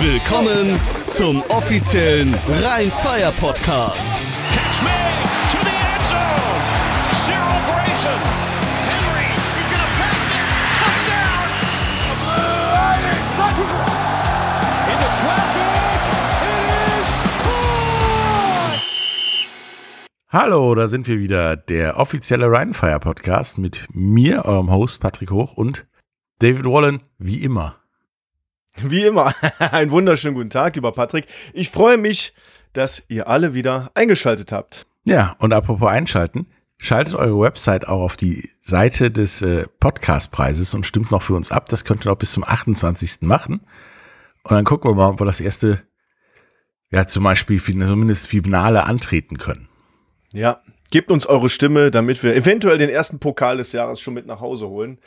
Willkommen zum offiziellen Rhein-Fire-Podcast. Catch me to the end zone. Cyril Grayson. Henry, he's to pass it. Touchdown. Into traffic. It is caught. Hallo, da sind wir wieder, der offizielle Rheinfire Podcast mit mir, eurem Host Patrick Hoch und David Wallen, wie immer. Wie immer, einen wunderschönen guten Tag, lieber Patrick. Ich freue mich, dass ihr alle wieder eingeschaltet habt. Ja, und apropos einschalten, schaltet eure Website auch auf die Seite des äh, Podcastpreises und stimmt noch für uns ab. Das könnt ihr noch bis zum 28. machen. Und dann gucken wir mal, ob wir das erste, ja, zum Beispiel zumindest Finale antreten können. Ja, gebt uns eure Stimme, damit wir eventuell den ersten Pokal des Jahres schon mit nach Hause holen.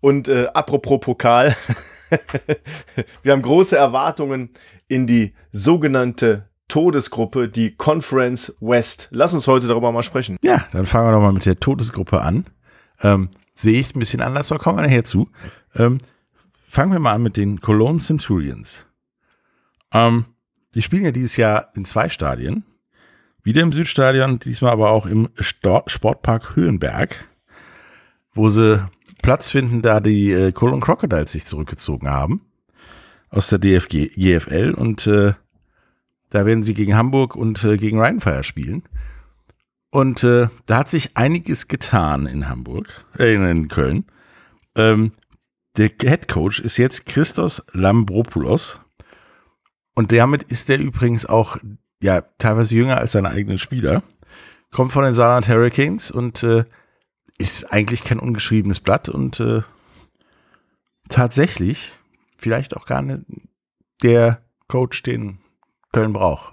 Und äh, apropos Pokal, wir haben große Erwartungen in die sogenannte Todesgruppe, die Conference West. Lass uns heute darüber mal sprechen. Ja, dann fangen wir doch mal mit der Todesgruppe an. Ähm, sehe ich ein bisschen anders, aber kommen wir nachher zu. Ähm, fangen wir mal an mit den Cologne Centurions. Ähm, die spielen ja dieses Jahr in zwei Stadien. Wieder im Südstadion, diesmal aber auch im Stor Sportpark Höhenberg, wo sie Platz finden, da die äh, Cologne Crocodiles sich zurückgezogen haben aus der DFG, GFL und äh, da werden sie gegen Hamburg und äh, gegen Rheinfire spielen. Und äh, da hat sich einiges getan in Hamburg, äh, in Köln. Ähm, der Head Coach ist jetzt Christos Lambropoulos. Und damit ist der übrigens auch ja teilweise jünger als seine eigenen Spieler. Kommt von den Saarland Hurricanes und äh, ist eigentlich kein ungeschriebenes Blatt und äh, tatsächlich vielleicht auch gar nicht der Coach, den Köln braucht.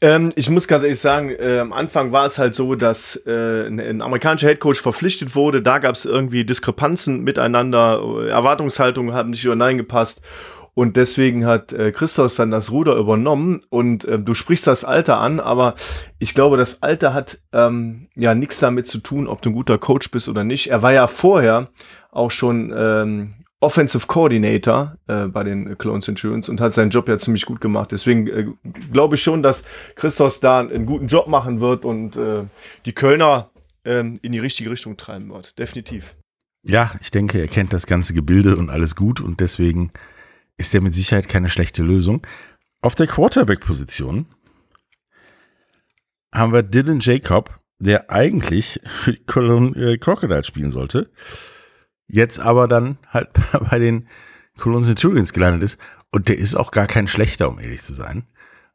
Ähm, ich muss ganz ehrlich sagen, äh, am Anfang war es halt so, dass äh, ein, ein amerikanischer Headcoach verpflichtet wurde. Da gab es irgendwie Diskrepanzen miteinander, Erwartungshaltungen haben nicht übereingepasst. Und deswegen hat äh, Christos dann das Ruder übernommen. Und äh, du sprichst das Alter an, aber ich glaube, das Alter hat ähm, ja nichts damit zu tun, ob du ein guter Coach bist oder nicht. Er war ja vorher auch schon ähm, Offensive Coordinator äh, bei den Clone Centurions und hat seinen Job ja ziemlich gut gemacht. Deswegen äh, glaube ich schon, dass Christos da einen guten Job machen wird und äh, die Kölner äh, in die richtige Richtung treiben wird. Definitiv. Ja, ich denke, er kennt das ganze Gebilde und alles gut und deswegen ist der mit Sicherheit keine schlechte Lösung. Auf der Quarterback-Position haben wir Dylan Jacob, der eigentlich für die Cologne äh, Crocodiles spielen sollte, jetzt aber dann halt bei den Cologne Centurions gelandet ist. Und der ist auch gar kein schlechter, um ehrlich zu sein.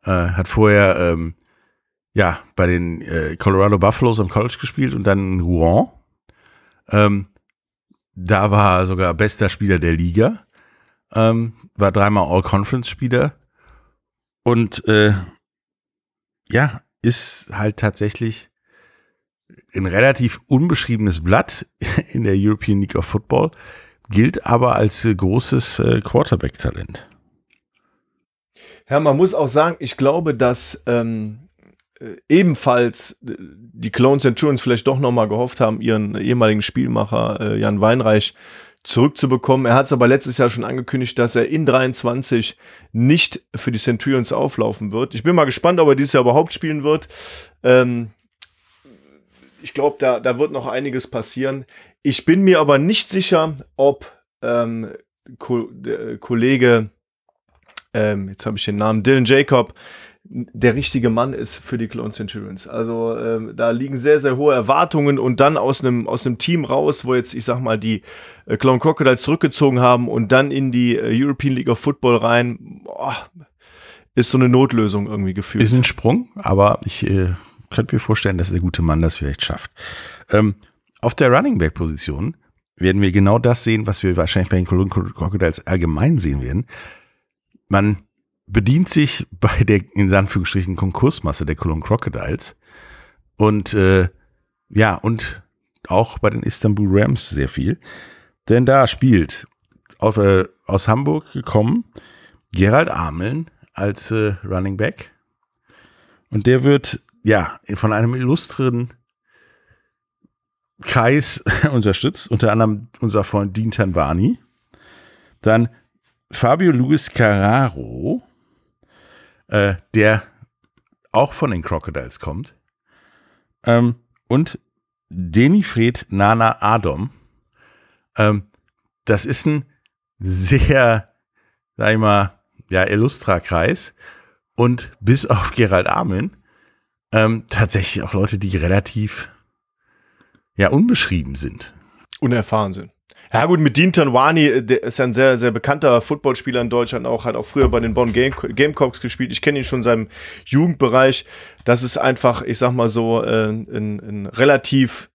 Äh, hat vorher ähm, ja bei den äh, Colorado Buffaloes am College gespielt und dann in Rouen. Ähm, da war er sogar bester Spieler der Liga. Ähm, war dreimal All-Conference-Spieler und äh, ja, ist halt tatsächlich ein relativ unbeschriebenes Blatt in der European League of Football, gilt aber als äh, großes äh, Quarterback-Talent. Ja, man muss auch sagen, ich glaube, dass ähm, äh, ebenfalls äh, die Clone Centurions vielleicht doch nochmal gehofft haben, ihren ehemaligen Spielmacher äh, Jan Weinreich zurückzubekommen. Er hat es aber letztes Jahr schon angekündigt, dass er in 23 nicht für die Centurions auflaufen wird. Ich bin mal gespannt, ob er dieses Jahr überhaupt spielen wird. Ähm, ich glaube, da, da wird noch einiges passieren. Ich bin mir aber nicht sicher, ob ähm, Ko der Kollege, ähm, jetzt habe ich den Namen, Dylan Jacob, der richtige Mann ist für die Clone Centurions. Also ähm, da liegen sehr, sehr hohe Erwartungen und dann aus einem aus Team raus, wo jetzt, ich sag mal, die äh, Clone Crocodiles zurückgezogen haben und dann in die äh, European League of Football rein, boah, ist so eine Notlösung irgendwie gefühlt. Ist ein Sprung, aber ich äh, könnte mir vorstellen, dass der gute Mann das vielleicht schafft. Ähm, auf der Running Back Position werden wir genau das sehen, was wir wahrscheinlich bei den Cologne Crocodiles allgemein sehen werden. Man bedient sich bei der in Anführungsstrichen Konkursmasse der Cologne Crocodiles. Und äh, ja und auch bei den Istanbul Rams sehr viel, denn da spielt auf, äh, aus Hamburg gekommen Gerald Ameln als äh, Running Back. Und der wird ja von einem illustren Kreis unterstützt, unter anderem unser Freund Dean Tanvani, dann Fabio Luis Carraro, äh, der auch von den Crocodiles kommt. Ähm, und Denifred Nana Adom. Ähm, das ist ein sehr, sag ich mal, ja, Illustra-Kreis. Und bis auf Gerald Ameln ähm, tatsächlich auch Leute, die relativ ja unbeschrieben sind. Unerfahren sind. Ja gut, mit Dean Tanwani, der ist ja ein sehr, sehr bekannter Footballspieler in Deutschland auch, hat auch früher bei den Bonn Game Gamecocks gespielt. Ich kenne ihn schon in seinem Jugendbereich. Das ist einfach, ich sag mal so, äh, ein, ein relativ,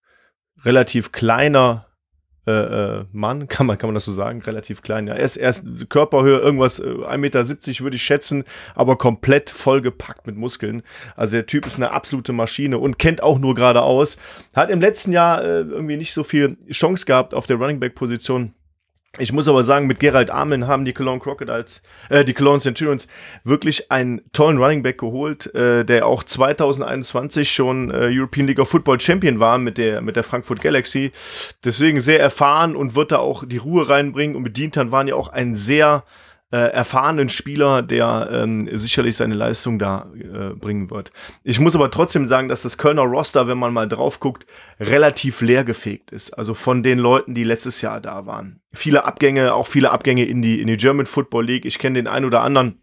relativ kleiner äh, äh, Mann, kann man, kann man das so sagen, relativ klein. Ja, er ist erst Körperhöhe, irgendwas, äh, 1,70 Meter würde ich schätzen, aber komplett vollgepackt mit Muskeln. Also der Typ ist eine absolute Maschine und kennt auch nur geradeaus. Hat im letzten Jahr äh, irgendwie nicht so viel Chance gehabt auf der Running Back Position. Ich muss aber sagen, mit Gerald Ameln haben die Cologne Crocodiles, äh, die Cologne Centurions wirklich einen tollen Running Back geholt, äh, der auch 2021 schon äh, European League of Football Champion war mit der, mit der Frankfurt Galaxy. Deswegen sehr erfahren und wird da auch die Ruhe reinbringen und bedient dann waren ja auch ein sehr äh, erfahrenen Spieler, der ähm, sicherlich seine Leistung da äh, bringen wird. Ich muss aber trotzdem sagen, dass das Kölner Roster, wenn man mal drauf guckt, relativ leergefegt ist. Also von den Leuten, die letztes Jahr da waren. Viele Abgänge, auch viele Abgänge in die, in die German Football League. Ich kenne den einen oder anderen,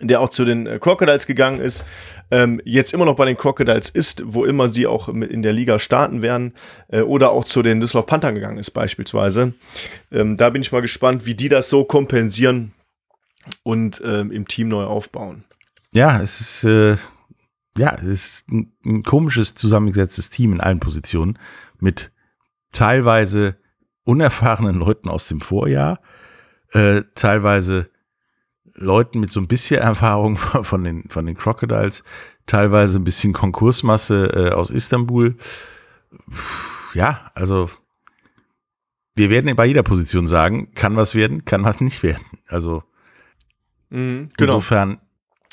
der auch zu den äh, Crocodiles gegangen ist, ähm, jetzt immer noch bei den Crocodiles ist, wo immer sie auch in der Liga starten werden, äh, oder auch zu den Düsseldorf Panthern gegangen ist beispielsweise. Ähm, da bin ich mal gespannt, wie die das so kompensieren und ähm, im Team neu aufbauen. Ja, es ist, äh, ja, es ist ein, ein komisches zusammengesetztes Team in allen Positionen mit teilweise unerfahrenen Leuten aus dem Vorjahr, äh, teilweise Leuten mit so ein bisschen Erfahrung von den, von den Crocodiles, teilweise ein bisschen Konkursmasse äh, aus Istanbul. Ja, also wir werden bei jeder Position sagen, kann was werden, kann was nicht werden. Also Mhm, genau. insofern,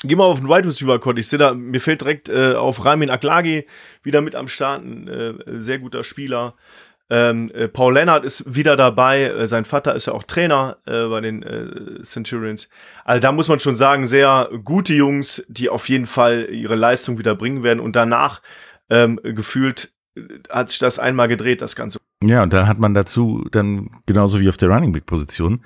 Geh mal auf den Wide Receiver Court. Ich sehe da, mir fällt direkt äh, auf Ramin Aklagi wieder mit am Start, ein äh, sehr guter Spieler. Ähm, äh, Paul Lennart ist wieder dabei. Äh, sein Vater ist ja auch Trainer äh, bei den äh, Centurions. Also da muss man schon sagen, sehr gute Jungs, die auf jeden Fall ihre Leistung wieder bringen werden. Und danach ähm, gefühlt hat sich das einmal gedreht, das Ganze. ja, und dann hat man dazu dann genauso wie auf der Running Back Position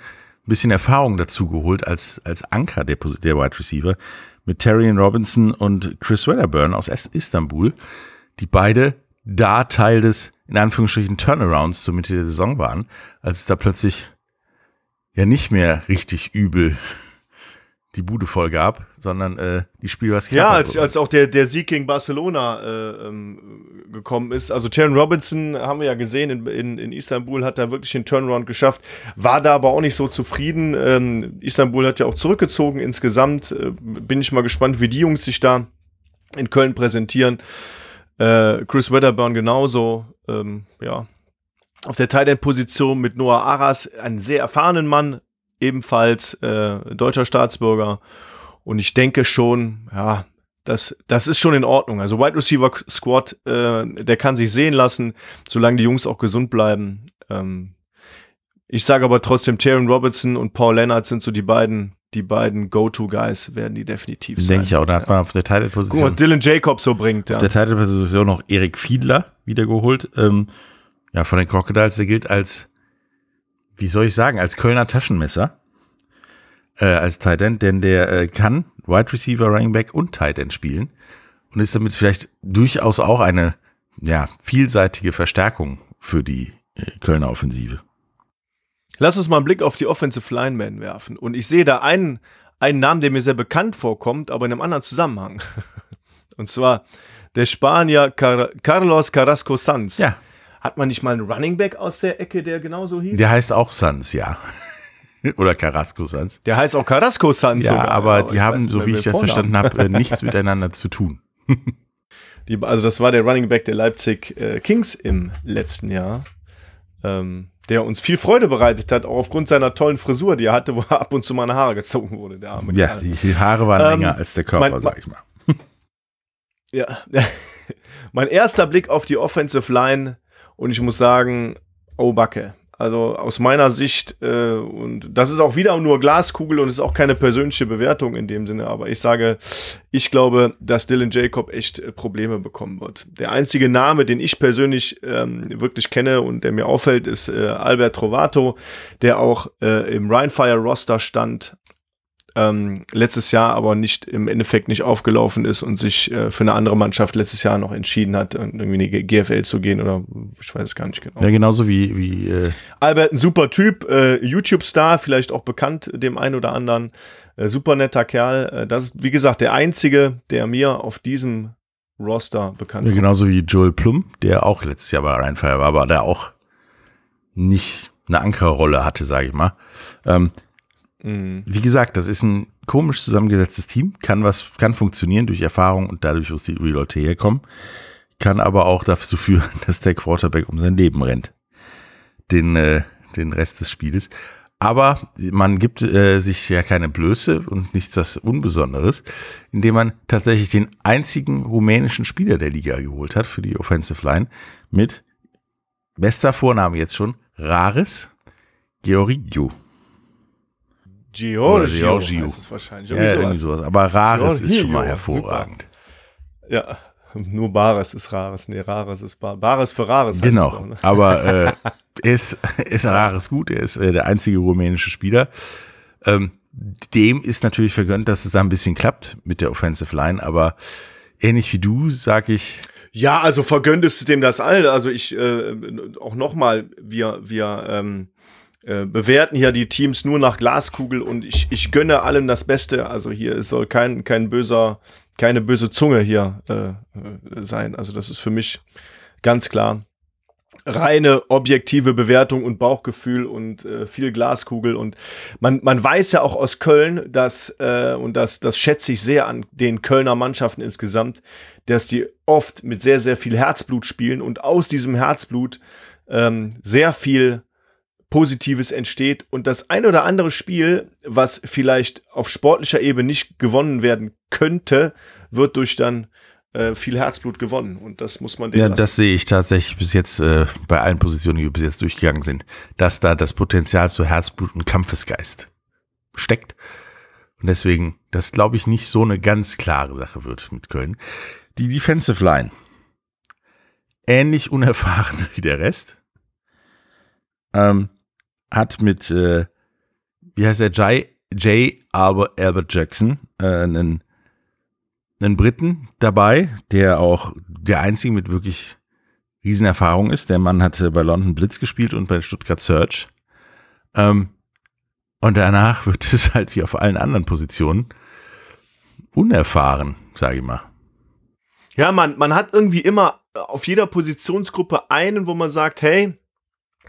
ein bisschen Erfahrung dazu geholt als, als Anker der, der Wide Receiver mit Terrian Robinson und Chris Wedderburn aus Istanbul, die beide da Teil des, in Anführungsstrichen, Turnarounds zur Mitte der Saison waren, als es da plötzlich ja nicht mehr richtig übel die Bude voll gab, sondern äh, die Spiel was Ja, als, wurde. als auch der, der Sieg gegen Barcelona äh, ähm, gekommen ist. Also Terran Robinson haben wir ja gesehen in, in, in Istanbul, hat da wirklich den Turnaround geschafft, war da aber auch nicht so zufrieden. Ähm, Istanbul hat ja auch zurückgezogen insgesamt. Äh, bin ich mal gespannt, wie die Jungs sich da in Köln präsentieren. Äh, Chris Wedderburn genauso. Ähm, ja. Auf der Tight End Position mit Noah Aras, einen sehr erfahrenen Mann, ebenfalls äh, deutscher Staatsbürger. Und ich denke schon, ja, das, das ist schon in Ordnung. Also Wide Receiver Squad, äh, der kann sich sehen lassen, solange die Jungs auch gesund bleiben. Ähm, ich sage aber trotzdem, Taron Robertson und Paul Leonard sind so die beiden, die beiden Go-To-Guys werden die definitiv sein. Denke ich auch. Da hat man auf der Guck Title-Position was Dylan Jacobs so bringt. Ja. auf der Title-Position noch Erik Fiedler wiedergeholt. Ähm, ja, von den Crocodiles, der gilt als, wie soll ich sagen, als Kölner Taschenmesser. Äh, als Tight End, denn der äh, kann Wide Receiver, Running Back und Tight End spielen und ist damit vielleicht durchaus auch eine ja, vielseitige Verstärkung für die äh, Kölner Offensive. Lass uns mal einen Blick auf die Offensive Linemen werfen. Und ich sehe da einen, einen Namen, der mir sehr bekannt vorkommt, aber in einem anderen Zusammenhang. Und zwar der Spanier Car Carlos Carrasco Sanz. Ja, Hat man nicht mal einen Running Back aus der Ecke, der genauso hieß? der heißt auch Sans, ja. Oder Carrasco Sans. Der heißt auch Carrasco Sanz Ja, sogar. aber die haben, nicht so wie ich das verstanden habe, äh, nichts miteinander zu tun. Die, also das war der Running Back der Leipzig äh, Kings im letzten Jahr, ähm, der uns viel Freude bereitet hat, auch aufgrund seiner tollen Frisur, die er hatte, wo er ab und zu mal eine Haare gezogen wurde, der arme Ja, die, die Haare waren Ähm, länger als der Körper, mein- sag ich mal. Ja. mein erster Blick auf die Offensive Line und ich muss sagen, oh Backe. Also aus meiner Sicht, äh, und das ist auch wieder nur Glaskugel und ist auch keine persönliche Bewertung in dem Sinne, aber ich sage, ich glaube, dass Dylan Jacob echt äh, Probleme bekommen wird. Der einzige Name, den ich persönlich ähm, wirklich kenne und der mir auffällt, ist äh, Albert Trovato, der auch äh, im Rheinfire Roster stand ähm, letztes Jahr aber nicht im Endeffekt nicht aufgelaufen ist und sich äh, für eine andere Mannschaft letztes Jahr noch entschieden hat, irgendwie in die GFL zu gehen oder ich weiß es gar nicht genau. Ja, genauso wie, wie äh Albert, ein super Typ, äh, YouTube-Star, vielleicht auch bekannt dem einen oder anderen. Äh, super netter Kerl. Äh, das ist, wie gesagt, der einzige, der mir auf diesem Roster bekannt ja, ist. genauso wie Joel Plum, der auch letztes Jahr bei Rheinfire war, aber der auch nicht eine Ankerrolle hatte, sage ich mal. Ähm, wie gesagt, das ist ein komisch zusammengesetztes Team, kann was, kann funktionieren durch Erfahrung und dadurch, wo die Leute herkommen, kann aber auch dazu führen, dass der Quarterback um sein Leben rennt. Den, äh, den Rest des Spieles. Aber man gibt äh, sich ja keine Blöße und nichts das Unbesonderes, indem man tatsächlich den einzigen rumänischen Spieler der Liga geholt hat für die Offensive Line mit bester Vorname jetzt schon, Rares Georgiou. Giorgio, Oder Giorgio. heißt es wahrscheinlich. Ja, sowas. sowas. Aber Rares ist schon mal Giorgio, hervorragend. Ja, nur Bares ist Rares. Nee, Rares ist Bar Bares für Rares. Genau. doch, ne? Aber äh, ist, ist Rares gut. Er ist äh, der einzige rumänische Spieler. Ähm, dem ist natürlich vergönnt, dass es da ein bisschen klappt mit der Offensive Line. Aber ähnlich wie du, sag ich, Ja, also vergönnt ist dem das all. Also ich äh, auch nochmal, wir, wir ähm, äh, bewerten hier die Teams nur nach Glaskugel und ich, ich gönne allen das Beste. Also hier soll kein, kein böser, keine böse Zunge hier äh, äh, sein. Also das ist für mich ganz klar reine objektive Bewertung und Bauchgefühl und äh, viel Glaskugel und man, man weiß ja auch aus Köln, dass äh, und das das schätze ich sehr an den Kölner Mannschaften insgesamt, dass die oft mit sehr sehr viel Herzblut spielen und aus diesem Herzblut ähm, sehr viel Positives entsteht und das ein oder andere Spiel, was vielleicht auf sportlicher Ebene nicht gewonnen werden könnte, wird durch dann äh, viel Herzblut gewonnen und das muss man ja, lassen. das sehe ich tatsächlich bis jetzt äh, bei allen Positionen, die wir bis jetzt durchgegangen sind, dass da das Potenzial zu Herzblut und Kampfesgeist steckt. Und deswegen, das glaube ich nicht so eine ganz klare Sache wird mit Köln. Die Defensive Line. Ähnlich unerfahren wie der Rest. Ähm, hat mit, äh, wie heißt der, J. J. Albert, Albert Jackson, äh, einen, einen Briten dabei, der auch der einzige mit wirklich Riesenerfahrung ist. Der Mann hatte bei London Blitz gespielt und bei Stuttgart Search. Ähm, und danach wird es halt wie auf allen anderen Positionen unerfahren, sage ich mal. Ja, man, man hat irgendwie immer auf jeder Positionsgruppe einen, wo man sagt, hey,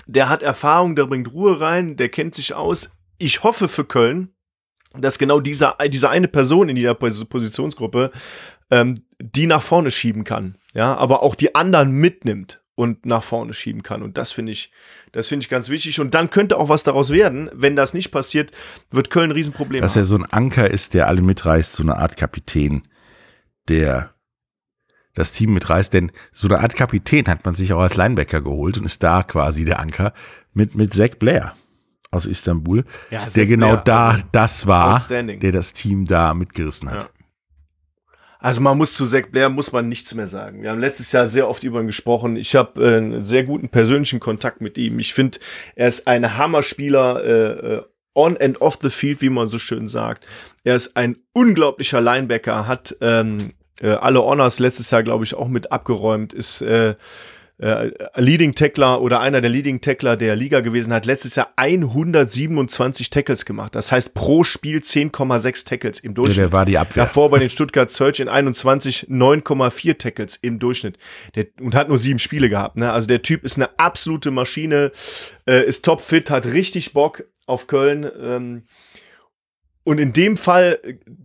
der hat Erfahrung, der bringt Ruhe rein, der kennt sich aus. Ich hoffe für Köln, dass genau dieser, diese eine Person in jeder Pos- Positionsgruppe ähm, die nach vorne schieben kann. Ja, aber auch die anderen mitnimmt und nach vorne schieben kann. Und das finde ich, das finde ich ganz wichtig. Und dann könnte auch was daraus werden. Wenn das nicht passiert, wird Köln ein Riesenproblem Dass haben. er so ein Anker ist, der alle mitreißt, so eine Art Kapitän, der das Team mitreißt. Denn so eine Art Kapitän hat man sich auch als Linebacker geholt und ist da quasi der Anker mit, mit Zach Blair aus Istanbul, Ja, Zach der genau Blair, da also das war, der das Team da mitgerissen hat. Ja. Also man muss zu Zach Blair muss man nichts mehr sagen. Wir haben letztes Jahr sehr oft über ihn gesprochen. Ich habe äh, einen sehr guten persönlichen Kontakt mit ihm. Ich finde, er ist ein Hammerspieler äh, äh, on and off the field, wie man so schön sagt. Er ist ein unglaublicher Linebacker, hat ähm, äh, alle Honors letztes Jahr, glaube ich, auch mit abgeräumt, ist äh, äh, Leading Tackler oder einer der Leading Tackler der Liga gewesen, hat letztes Jahr 127 Tackles gemacht. Das heißt pro Spiel 10,6 Tackles im Durchschnitt. der war die Abwehr. Davor bei den Stuttgart Search in 21 9,4 Tackles im Durchschnitt. Der, und hat nur sieben Spiele gehabt. Ne? Also der Typ ist eine absolute Maschine, äh, ist topfit, hat richtig Bock auf Köln. Ähm, und in dem Fall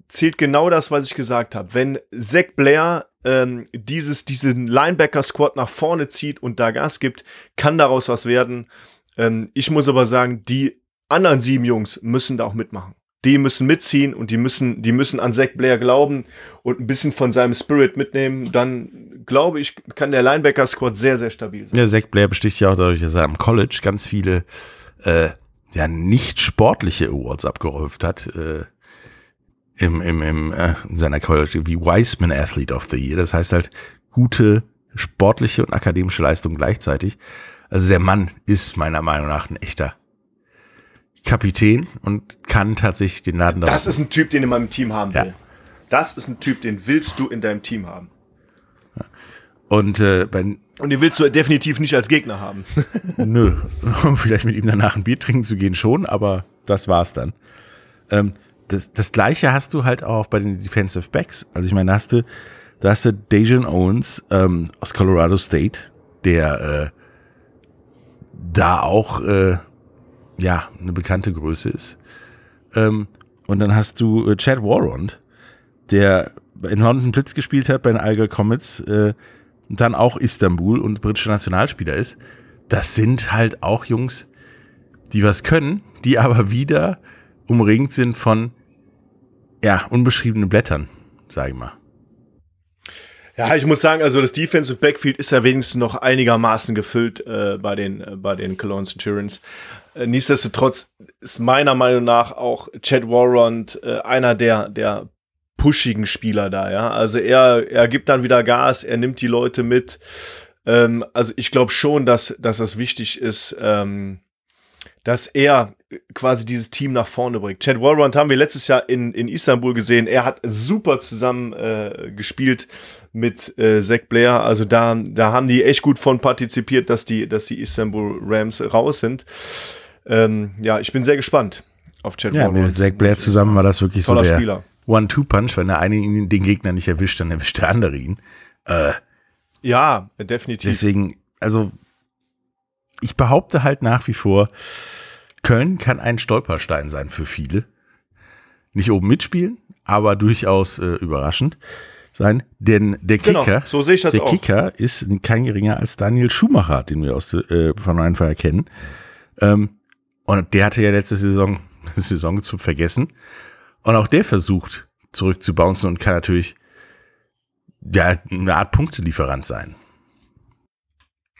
zählt genau das, was ich gesagt habe. Wenn Zach Blair ähm, dieses, diesen Linebacker-Squad nach vorne zieht und da Gas gibt, kann daraus was werden. Ähm, ich muss aber sagen, die anderen sieben Jungs müssen da auch mitmachen. die müssen mitziehen und die müssen, die müssen an Zach Blair glauben und ein bisschen von seinem Spirit mitnehmen. Dann glaube ich, kann der Linebacker-Squad sehr, sehr stabil sein. Ja, Zach Blair besticht ja auch dadurch, dass er am College ganz viele äh, ja nicht sportliche Awards abgeräuft hat. Äh, im, im, im, äh, in seiner College wie Wiseman Athlete of the Year. Das heißt halt gute sportliche und akademische Leistung gleichzeitig. Also der Mann ist meiner Meinung nach ein echter Kapitän und kann tatsächlich den Laden Das ist ein Typ, den du in meinem Team haben Ja. will. Das ist ein Typ, den willst du in deinem Team haben. Und äh, bei, Und den willst du definitiv nicht als Gegner haben. nö, um vielleicht mit ihm danach ein Bier trinken zu gehen schon, aber das war's dann. Ähm, das, das gleiche hast du halt auch bei den Defensive Backs. Also ich meine, da hast du, da hast du Dejan Owens ähm, aus Colorado State, der äh, da auch äh, ja eine bekannte Größe ist. Ähm, und dann hast du äh, Chad Warrond, der in London Blitz gespielt hat bei den Alger Comets, äh, dann auch Istanbul und britischer Nationalspieler ist. Das sind halt auch Jungs, die was können, die aber wieder umringt sind von ja, unbeschriebenen Blättern, sag ich mal. Ja, ich muss sagen, also das Defensive Backfield ist ja wenigstens noch einigermaßen gefüllt äh, bei den äh, den Cologne Centurions. Äh, nichtsdestotrotz ist meiner Meinung nach auch Chad Warrant äh, einer der der pushigen Spieler da, ja. Also er er gibt dann wieder Gas, er nimmt die Leute mit. Ähm, also ich glaube schon, dass dass das wichtig ist. Ähm, dass er quasi dieses Team nach vorne bringt. Chad Warrant haben wir letztes Jahr in, in Istanbul gesehen. Er hat super zusammen äh, gespielt mit äh, Zach Blair. Also da, da haben die echt gut von partizipiert, dass die, dass die Istanbul Rams raus sind. Ähm, ja, ich bin sehr gespannt auf Chad Ja, Warrant. mit Zach Blair zusammen war das wirklich so Toller der Spieler. One-Two-Punch. Wenn der eine ihn, den Gegner nicht erwischt, dann erwischt der andere ihn. Äh, Ja, definitiv. deswegen, also ich behaupte halt nach wie vor, Köln kann ein Stolperstein sein für viele. Nicht oben mitspielen, aber durchaus äh, überraschend sein. Denn der Genau, Kicker, so sehe ich das der auch. Kicker ist kein geringer als Daniel Schumacher, den wir aus äh, von Rheinfire kennen. Ähm, und der hatte ja letzte Saison, Saison zu vergessen. Und auch der versucht zurückzubouncen und kann natürlich ja, eine Art Punktelieferant sein.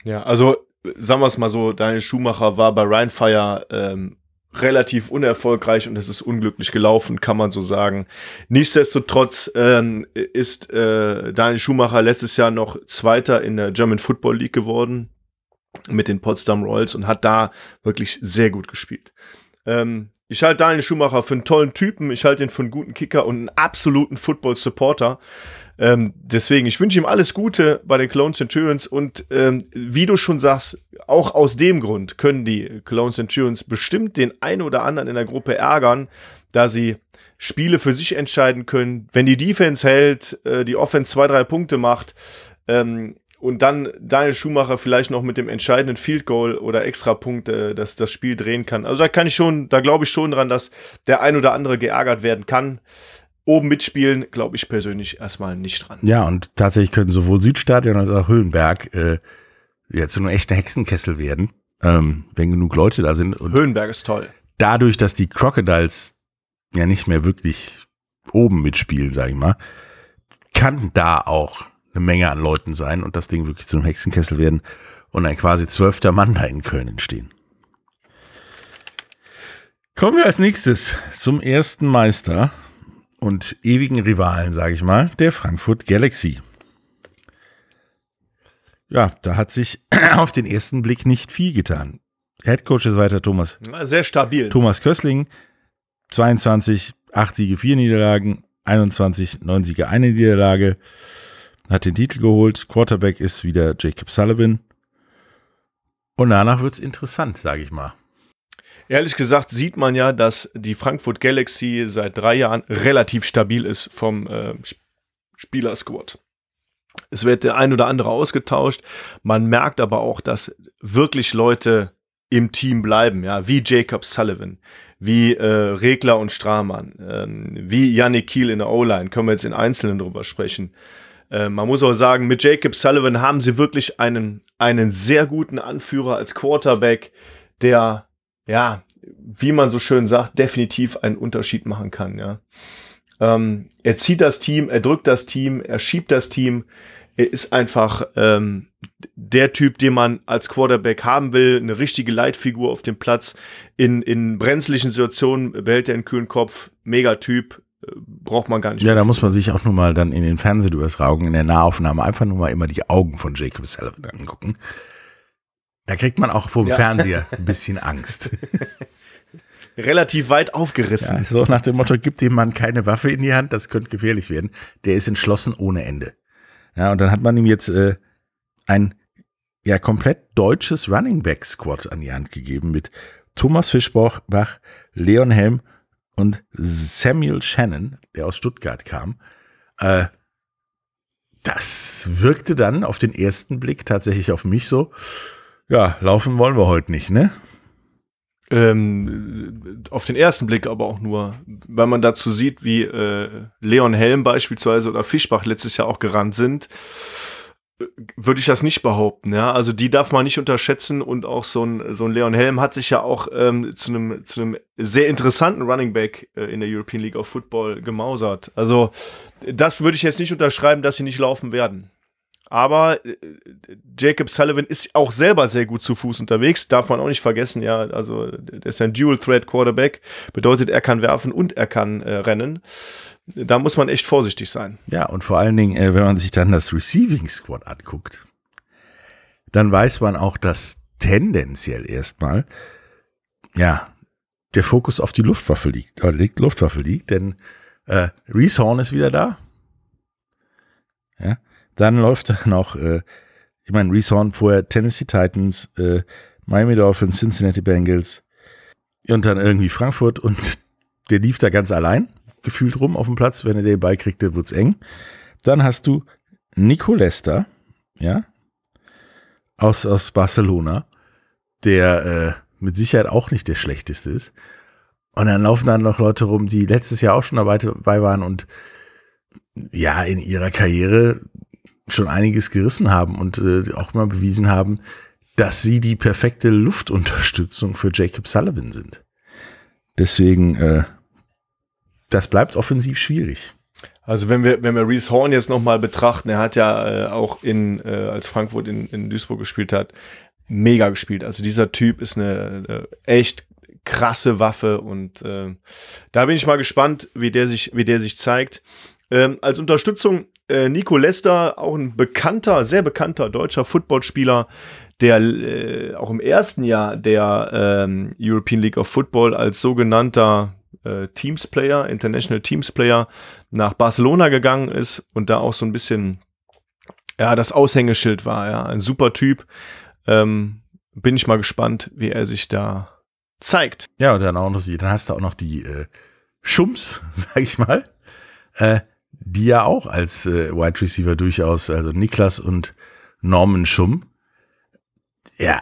Ja, also sagen wir es mal so, Daniel Schumacher war bei Rheinfire ähm, relativ unerfolgreich und es ist unglücklich gelaufen, kann man so sagen. Nichtsdestotrotz ähm, ist äh, Daniel Schumacher letztes Jahr noch Zweiter in der German Football League geworden mit den Potsdam Royals und hat da wirklich sehr gut gespielt. Ähm, ich halte Daniel Schumacher für einen tollen Typen, ich halte ihn für einen guten Kicker und einen absoluten Football-Supporter. Ähm, deswegen, ich wünsche ihm alles Gute bei den Cologne Centurions und ähm, wie du schon sagst, auch aus dem Grund können die Cologne Centurions bestimmt den einen oder anderen in der Gruppe ärgern, da sie Spiele für sich entscheiden können. Wenn die Defense hält, äh, die Offense zwei, drei Punkte macht ähm, und dann Daniel Schumacher vielleicht noch mit dem entscheidenden Field Goal oder Extrapunkt äh, das, das Spiel drehen kann. Also da kann ich schon, da glaube ich schon dran, dass der ein oder andere geärgert werden kann. Oben mitspielen, glaube ich persönlich erstmal nicht dran. Ja, und tatsächlich können sowohl Südstadion als auch Höhenberg äh, ja, zu einem echten Hexenkessel werden, ähm, wenn genug Leute da sind. Und Höhenberg ist toll. dadurch, dass die Crocodiles ja nicht mehr wirklich oben mitspielen, sag ich mal, kann da auch eine Menge an Leuten sein und das Ding wirklich zu einem Hexenkessel werden und ein quasi zwölfter Mann da in Köln entstehen. Kommen wir als nächstes zum ersten Meister und ewigen Rivalen, sage ich mal, der Frankfurt Galaxy. Ja, da hat sich auf den ersten Blick nicht viel getan. Headcoach ist weiter Thomas Sehr stabil. Thomas Kössling, 22, 8 Siege, 4 Niederlagen, 21, 9 Siege, 1 Niederlage, hat den Titel geholt. Quarterback ist wieder Jacob Sullivan. Und danach wird's interessant, sage ich mal. Ehrlich gesagt sieht man ja, dass die Frankfurt Galaxy seit drei Jahren relativ stabil ist vom äh, Sp- Spielersquad. Es wird der ein oder andere ausgetauscht. Man merkt aber auch, dass wirklich Leute im Team bleiben, ja, wie Jacob Sullivan, wie äh, Regler und Stramann, ähm, wie Yannick Kiel in der O-Line, können wir jetzt in Einzelnen drüber sprechen. Äh, man muss auch sagen, mit Jacob Sullivan haben sie wirklich einen, einen sehr guten Anführer als Quarterback, der ja, wie man so schön sagt, definitiv einen Unterschied machen kann. Ja. Ähm, er zieht das Team, er drückt das Team, er schiebt das Team. Er ist einfach ähm, der Typ, den man als Quarterback haben will, eine richtige Leitfigur auf dem Platz. In, in brenzlichen Situationen behält er einen kühlen Kopf. Mega Typ, braucht man gar nicht. Ja, da muss man sich auch nur mal dann in den Fernsehübertragungen, in der Nahaufnahme einfach nur mal immer die Augen von Jacob Sullivan angucken. Da kriegt man auch vor dem Ja. Fernseher ein bisschen Angst. Relativ weit aufgerissen. Ja, so nach dem Motto, gibt dem Mann keine Waffe in die Hand, das könnte gefährlich werden. Der ist entschlossen ohne Ende. Ja, und dann hat man ihm jetzt äh, ein ja komplett deutsches Running Back Squad an die Hand gegeben mit Thomas Fischbach, Bach, Leon Helm und Samuel Shannon, der aus Stuttgart kam. Äh, das wirkte dann auf den ersten Blick tatsächlich auf mich so, ja, laufen wollen wir heute nicht, ne? Ähm, auf den ersten Blick aber auch nur, weil man dazu sieht, wie äh, Leon Helm beispielsweise oder Fischbach letztes Jahr auch gerannt sind, würde ich das nicht behaupten. Ja, also die darf man nicht unterschätzen und auch so ein so ein Leon Helm hat sich ja auch ähm, zu einem zu einem sehr interessanten Running Back äh, in der European League of Football gemausert. Also das würde ich jetzt nicht unterschreiben, dass sie nicht laufen werden. Aber äh, Jacob Sullivan ist auch selber sehr gut zu Fuß unterwegs, darf man auch nicht vergessen. Ja, also der ist ein Dual Threat Quarterback, bedeutet er kann werfen und er kann äh, rennen. Da muss man echt vorsichtig sein. Ja, und vor allen Dingen, äh, wenn man sich dann das Receiving Squad anguckt, dann weiß man auch, dass tendenziell erstmal, ja, der Fokus auf die Luftwaffe liegt, äh, liegt Luftwaffe liegt, denn äh, Reese Horn ist wieder da. Ja, dann läuft da noch, äh, ich meine, Reese Horn vorher Tennessee Titans, äh, Miami Dolphins, Cincinnati Bengals und dann irgendwie Frankfurt und der lief da ganz allein gefühlt rum auf dem Platz. Wenn er den Ball kriegte, wird's eng. Dann hast du Nico Lester, ja, aus, aus Barcelona, der äh, mit Sicherheit auch nicht der schlechteste ist. Und dann laufen dann noch Leute rum, die letztes Jahr auch schon dabei, dabei waren und ja, in ihrer Karriere schon einiges gerissen haben und äh, auch mal bewiesen haben, dass sie die perfekte Luftunterstützung für Jacob Sullivan sind. Deswegen, äh, das bleibt offensiv schwierig. Also wenn wir, wenn wir Reese Horn jetzt nochmal betrachten, er hat ja äh, auch in, äh, als Frankfurt in, in Duisburg gespielt hat, mega gespielt. Also dieser Typ ist eine, eine echt krasse Waffe und äh, da bin ich mal gespannt, wie der sich, wie der sich zeigt. Ähm, als Unterstützung äh, Nico Lester, auch ein bekannter, sehr bekannter deutscher Footballspieler, der äh, auch im ersten Jahr der ähm, European League of Football als sogenannter äh, Teams Player, International Teams Player nach Barcelona gegangen ist und da auch so ein bisschen ja das Aushängeschild war. Ja, ein super Typ. Ähm, bin ich mal gespannt, wie er sich da zeigt. Ja, und dann auch noch dann hast du auch noch die äh, Schums, sag ich mal, äh, die ja auch als äh, Wide Receiver durchaus, also Niklas und Norman Schumm, ja,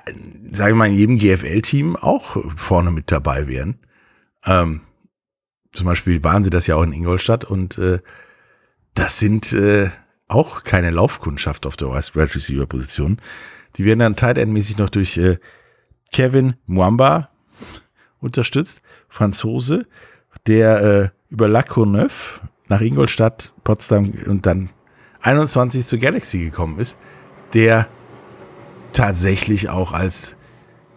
sage ich mal, in jedem GFL-Team auch vorne mit dabei wären. Ähm, zum Beispiel waren sie das ja auch in Ingolstadt und äh, das sind äh, auch keine Laufkundschaft auf der Wide Receiver Position. Die werden dann tight end mäßig noch durch äh, Kevin Mwamba unterstützt, Franzose, der äh, über La Courneuve nach Ingolstadt, Potsdam und dann 21 zur Galaxy gekommen ist, der tatsächlich auch als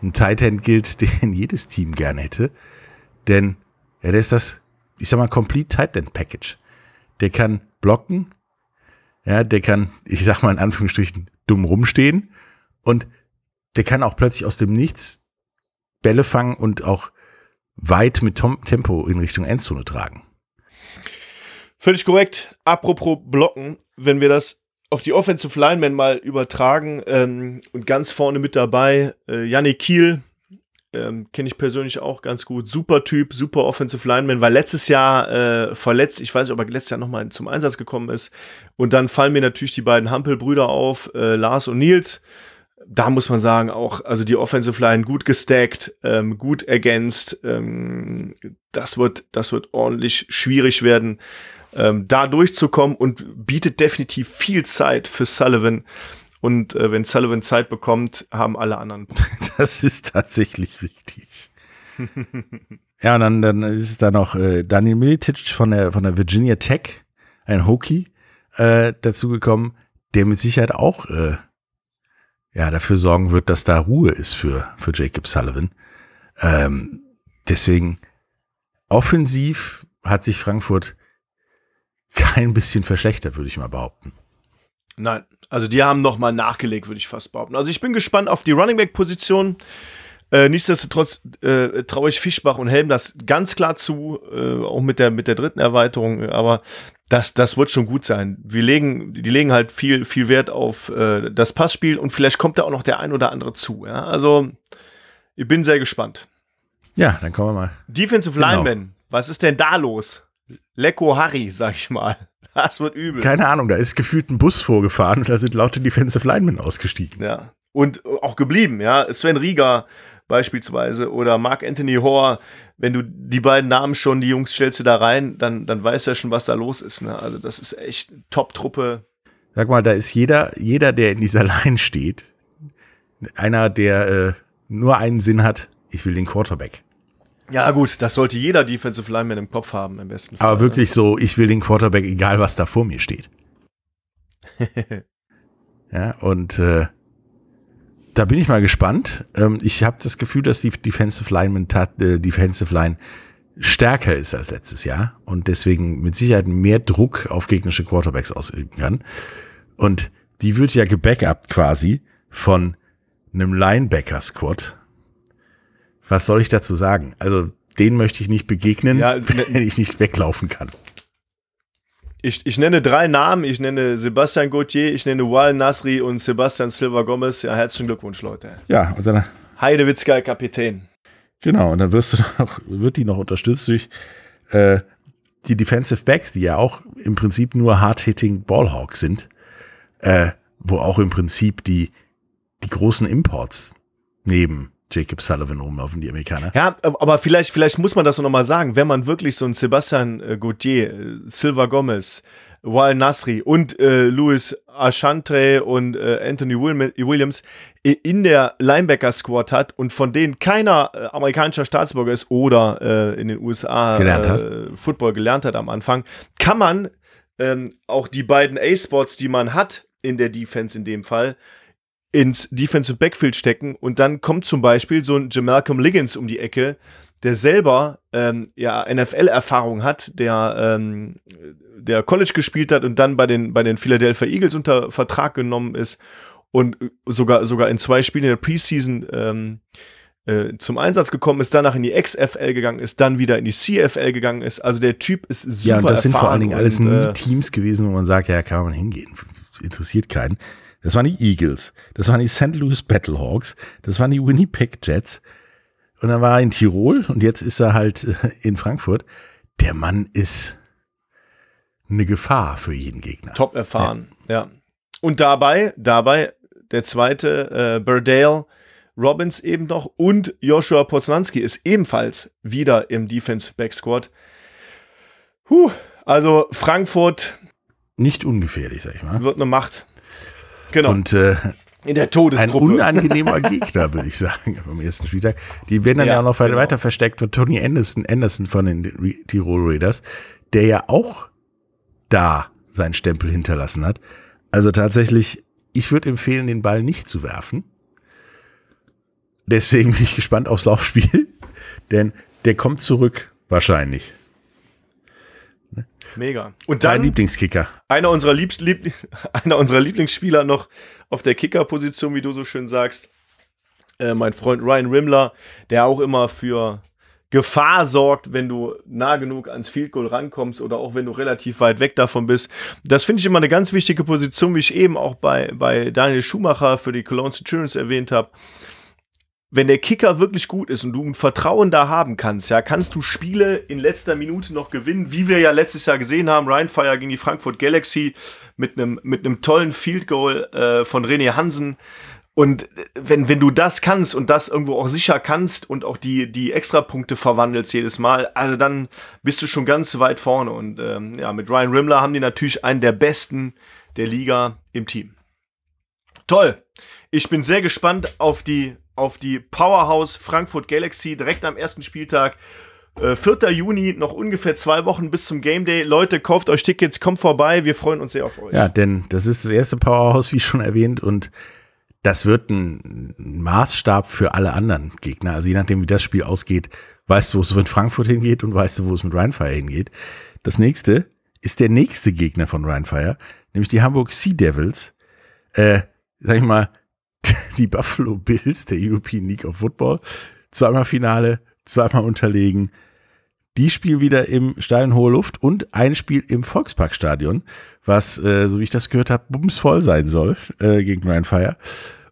ein Tight End gilt, den jedes Team gerne hätte. Denn der ist das, ich sag mal, Complete Tight End Package. Der kann blocken, ja, der kann, ich sag mal in Anführungsstrichen, dumm rumstehen und der kann auch plötzlich aus dem Nichts Bälle fangen und auch weit mit Tom Tempo in Richtung Endzone tragen. Völlig korrekt. Apropos Blocken, wenn wir das auf die Offensive Linemen mal übertragen ähm, und ganz vorne mit dabei, äh, Yannick Kiel, ähm, kenne ich persönlich auch ganz gut. Super Typ, super Offensive Lineman, war letztes Jahr äh, verletzt. Ich weiß nicht, ob er letztes Jahr nochmal zum Einsatz gekommen ist. Und dann fallen mir natürlich die beiden Hampel-Brüder auf, äh, Lars und Nils. Da muss man sagen, auch, also die Offensive Line gut gestackt, ähm, gut ergänzt. Ähm, das wird, das wird ordentlich schwierig werden, ähm, da durchzukommen und bietet definitiv viel Zeit für Sullivan. Und äh, wenn Sullivan Zeit bekommt, haben alle anderen. Das ist tatsächlich richtig. ja, und dann, dann ist da noch äh, Daniel Militic von der, von der Virginia Tech, ein Hockey, äh, dazugekommen, der mit Sicherheit auch äh, ja, dafür sorgen wird, dass da Ruhe ist für, für Jacob Sullivan. Ähm, deswegen offensiv hat sich Frankfurt kein bisschen verschlechtert, würde ich mal behaupten. Nein, also die haben noch mal nachgelegt, würde ich fast behaupten. Also ich bin gespannt auf die Running Back Position. Äh, nichtsdestotrotz äh, traue ich Fischbach und Helm das ganz klar zu, äh, auch mit der mit der dritten Erweiterung. Aber das das wird schon gut sein. Wir legen die legen halt viel viel Wert auf äh, das Passspiel und vielleicht kommt da auch noch der ein oder andere zu. Ja? Also ich bin sehr gespannt. Ja, dann kommen wir mal. Defensive genau. Lineman, was ist denn da los? Lecko Harry, sag ich mal. Das wird übel. Keine Ahnung, da ist gefühlt ein Bus vorgefahren und da sind lauter Defensive Linemen ausgestiegen. Ja. Und auch geblieben, ja. Sven Rieger beispielsweise oder Mark Anthony Hoare, wenn du die beiden Namen schon, die Jungs stellst du da rein, dann, dann weißt du ja schon, was da los ist. Ne? Also das ist echt Top-Truppe. Sag mal, da ist jeder, jeder, der in dieser Line steht, einer, der äh, nur einen Sinn hat, ich will den Quarterback. Ja, gut, das sollte jeder Defensive Lineman im Kopf haben, im besten Fall. Aber wirklich ne? so, ich will den Quarterback, egal was da vor mir steht. ja, und äh, da bin ich mal gespannt. Ähm, ich habe das Gefühl, dass die Defensive Lineman äh, Defensive Line stärker ist als letztes Jahr und deswegen mit Sicherheit mehr Druck auf gegnerische Quarterbacks ausüben kann. Und die wird ja gebackupt quasi von einem Linebacker-Squad, was soll ich dazu sagen? Also, den möchte ich nicht begegnen, ja, wenn ich nicht weglaufen kann. Ich, ich nenne drei Namen. Ich nenne Sebastian Gauthier, ich nenne Wal Nasri und Sebastian Silva Gomez. Ja, herzlichen Glückwunsch, Leute. Ja, und dann. Heidewitzka, Kapitän. Genau, und dann wirst du noch, wird die noch unterstützt durch äh, die Defensive Backs, die ja auch im Prinzip nur Hard-Hitting Ballhawks sind, äh, wo auch im Prinzip die, die großen Imports neben Jacob Sullivan rumlaufen, die Amerikaner. Ja, aber vielleicht, vielleicht muss man das noch mal sagen, wenn man wirklich so einen Sebastian äh, Gauthier, äh, Silva Gomez, Wal Nasri und äh, Louis Achantre und äh, Anthony Williams in der Linebacker-Squad hat und von denen keiner äh, amerikanischer Staatsbürger ist oder äh, in den USA gelernt. Football gelernt hat am Anfang, kann man ähm, auch die beiden A-Spots, die man hat in der Defense in dem Fall, ins Defensive Backfield stecken und dann kommt zum Beispiel so ein Jamalcolm Liggins um die Ecke, der selber ähm, ja NFL-Erfahrung hat, der ähm, der College gespielt hat und dann bei den bei den Philadelphia Eagles unter Vertrag genommen ist und sogar sogar in zwei Spielen in der Preseason ähm, äh, zum Einsatz gekommen ist, danach in die XFL gegangen ist, dann wieder in die CFL gegangen ist. Also der Typ ist super Ja, und das sind vor allen Dingen alles und, nie äh, Teams gewesen, wo man sagt, ja, kann man hingehen. Interessiert keinen. Das waren die Eagles. Das waren die St. Louis Battlehawks. Das waren die Winnipeg Jets. Und dann war er in Tirol und jetzt ist er halt äh, in Frankfurt. Der Mann ist eine Gefahr für jeden Gegner. Top erfahren, ja. ja. Und dabei, dabei der zweite, äh, Burdale Robbins eben noch und Joshua Poznanski ist ebenfalls wieder im Defensive Back Squad. Huh, also Frankfurt. Nicht ungefährlich, sag ich mal. Wird eine Macht. Genau. Und äh, in der Todesgruppe. Ein unangenehmer Gegner, würde ich sagen, vom ersten Spieltag. Die werden dann ja, ja noch genau. weiter versteckt von Tony Anderson, Anderson von den Tirol Raiders, der ja auch da seinen Stempel hinterlassen hat. Also tatsächlich, ich würde empfehlen, den Ball nicht zu werfen. Deswegen bin ich gespannt aufs Laufspiel, denn der kommt zurück, wahrscheinlich. Mega. Und dann Dein Lieblingskicker. Einer unserer, Liebst, Lieb, einer unserer Lieblingsspieler noch auf der Kicker-Position, wie du so schön sagst. Äh, mein Freund Ryan Rimmler, der auch immer für Gefahr sorgt, wenn du nah genug ans Field Goal rankommst oder auch wenn du relativ weit weg davon bist. Das finde ich immer eine ganz wichtige Position, wie ich eben auch bei, bei Daniel Schumacher für die Cologne Centurions erwähnt habe wenn der Kicker wirklich gut ist und du ein Vertrauen da haben kannst, ja, kannst du Spiele in letzter Minute noch gewinnen, wie wir ja letztes Jahr gesehen haben, Ryan Fire gegen die Frankfurt Galaxy mit einem mit einem tollen Field Goal äh, von René Hansen. Und wenn, wenn du das kannst und das irgendwo auch sicher kannst und auch die, die Extrapunkte verwandelst jedes Mal, also dann bist du schon ganz weit vorne. Und ähm, ja, mit Ryan Rimmler haben die natürlich einen der besten der Liga im Team. Toll. Ich bin sehr gespannt auf die auf die Powerhouse Frankfurt Galaxy direkt am ersten Spieltag. Äh, 4. Juni, noch ungefähr zwei Wochen bis zum Game Day. Leute, kauft euch Tickets, kommt vorbei. Wir freuen uns sehr auf euch. Ja, denn das ist das erste Powerhouse, wie schon erwähnt, und das wird ein Maßstab für alle anderen Gegner. Also je nachdem, wie das Spiel ausgeht, weißt du, wo es mit Frankfurt hingeht und weißt du, wo es mit Rheinfire hingeht. Das nächste ist der nächste Gegner von Rheinfire, nämlich die Hamburg Sea Devils. Äh, sag ich mal, die Buffalo Bills der European League of Football. Zweimal Finale, zweimal unterlegen. Die spielen wieder im Stadion Hohe Luft und ein Spiel im Volksparkstadion, was, äh, so wie ich das gehört habe, bumsvoll sein soll äh, gegen Rheinfire.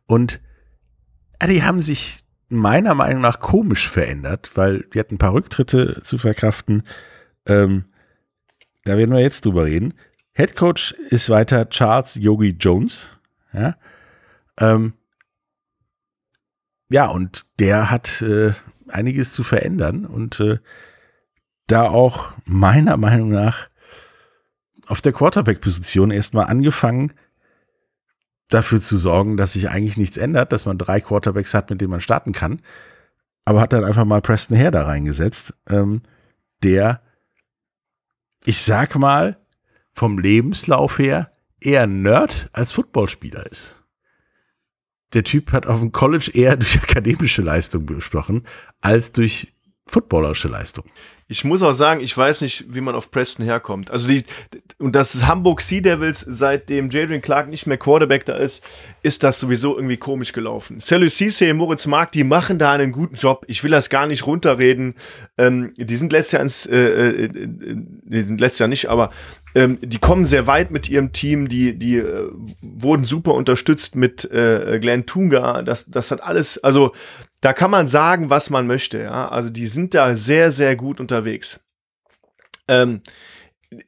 Und äh, die haben sich meiner Meinung nach komisch verändert, weil die hatten ein paar Rücktritte zu verkraften. Ähm, da werden wir jetzt drüber reden. Head Coach ist weiter Charles Yogi Jones. Ja, ähm, ja und der hat äh, einiges zu verändern und äh, da auch meiner Meinung nach auf der Quarterback-Position erstmal angefangen, dafür zu sorgen, dass sich eigentlich nichts ändert, dass man drei Quarterbacks hat, mit denen man starten kann. Aber hat dann einfach mal Preston Hare da reingesetzt, ähm, der, ich sag mal, vom Lebenslauf her eher Nerd als Footballspieler ist. Der Typ hat auf dem College eher durch akademische Leistung besprochen, als durch footballerische Leistung. Ich muss auch sagen, ich weiß nicht, wie man auf Preston herkommt. Also die, und das Hamburg Sea Devils, seitdem Jadrian Clark nicht mehr Quarterback da ist, ist das sowieso irgendwie komisch gelaufen. Celu Cisse, Moritz Mark, die machen da einen guten Job. Ich will das gar nicht runterreden. Ähm, die sind letztes Jahr ins, äh, äh, äh, die sind letztes Jahr nicht, aber ähm, die kommen sehr weit mit ihrem Team, die, die äh, wurden super unterstützt mit äh, Glenn Tunga. Das, das hat alles, also da kann man sagen, was man möchte. Ja? Also die sind da sehr, sehr gut unterwegs. Ähm,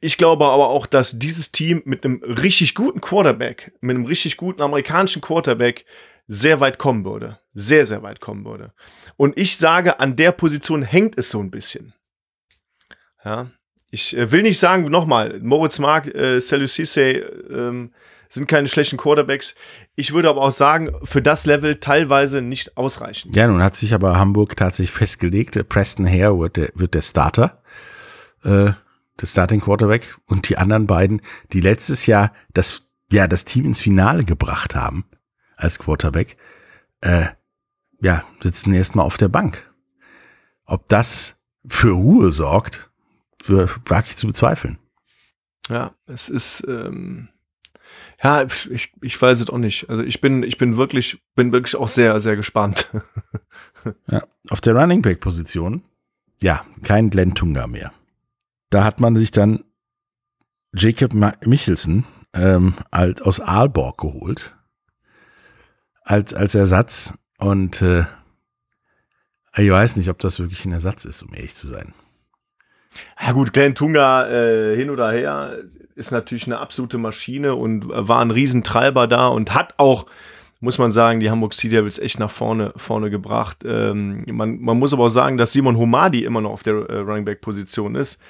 ich glaube aber auch, dass dieses Team mit einem richtig guten Quarterback, mit einem richtig guten amerikanischen Quarterback sehr weit kommen würde. Sehr, sehr weit kommen würde. Und ich sage, an der Position hängt es so ein bisschen. Ja. Ich äh, will nicht sagen, nochmal, Moritz Mark, äh, Selusise, ähm, sind keine schlechten Quarterbacks. Ich würde aber auch sagen, für das Level teilweise nicht ausreichend. Ja, nun hat sich aber Hamburg tatsächlich festgelegt, Preston Hare wird der, wird der Starter, äh, der Starting Quarterback und die anderen beiden, die letztes Jahr das, ja, das Team ins Finale gebracht haben als Quarterback, äh, ja, sitzen erstmal auf der Bank. Ob das für Ruhe sorgt, wage ich zu bezweifeln. Ja, es ist, ähm, ja, ich, ich weiß es auch nicht. Also ich bin, ich bin wirklich, bin wirklich auch sehr, sehr gespannt. ja, auf der Running Back Position, ja, kein Glenn Tunga mehr. Da hat man sich dann Jacob Michelson ähm, als, aus Aalborg geholt als, als Ersatz und äh, ich weiß nicht, ob das wirklich ein Ersatz ist, um ehrlich zu sein. Ja gut, Glenn Tunga äh, hin oder her ist natürlich eine absolute Maschine und war ein Riesentreiber da und hat auch, muss man sagen, die Hamburg Sea Devils echt nach vorne, vorne gebracht. Ähm, man, man muss aber auch sagen, dass Simon Homadi immer noch auf der äh, Running Back Position ist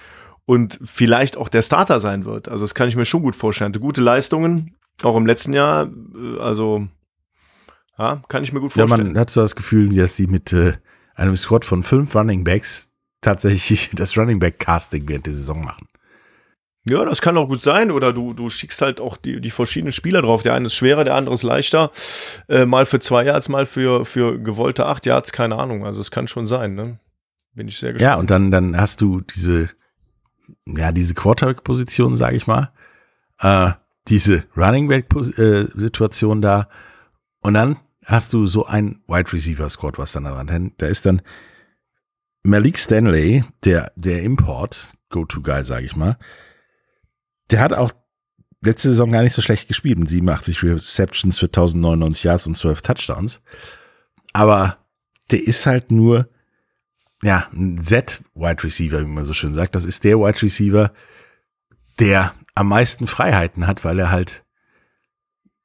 und vielleicht auch der Starter sein wird. Also das kann ich mir schon gut vorstellen. Hatte gute Leistungen, auch im letzten Jahr. Äh, also ja, kann ich mir gut vorstellen. Ja, man hat so das Gefühl, dass sie mit äh, einem Squad von fünf Running Backs tatsächlich das Running Back Casting während der Saison machen. Ja, das kann auch gut sein. Oder du, du schickst halt auch die, die verschiedenen Spieler drauf. Der eine ist schwerer, der andere ist leichter. Äh, mal für zwei Yards, mal für, für gewollte acht Yards, keine Ahnung. Also es kann schon sein, ne? Bin ich sehr gespannt. Ja, und dann, dann hast du diese, ja, diese Quarterback-Position, sage ich mal. Äh, diese Running Back-Situation da. Und dann hast du so ein Wide Receiver Squad, was dann daran hängt. Da ist dann Malik Stanley, der, der Import, Go-To-Guy, sage ich mal, der hat auch letzte Saison gar nicht so schlecht gespielt mit 87 Receptions für 1099 Yards und 12 Touchdowns. Aber der ist halt nur, ja, ein Z-Wide Receiver, wie man so schön sagt. Das ist der Wide Receiver, der am meisten Freiheiten hat, weil er halt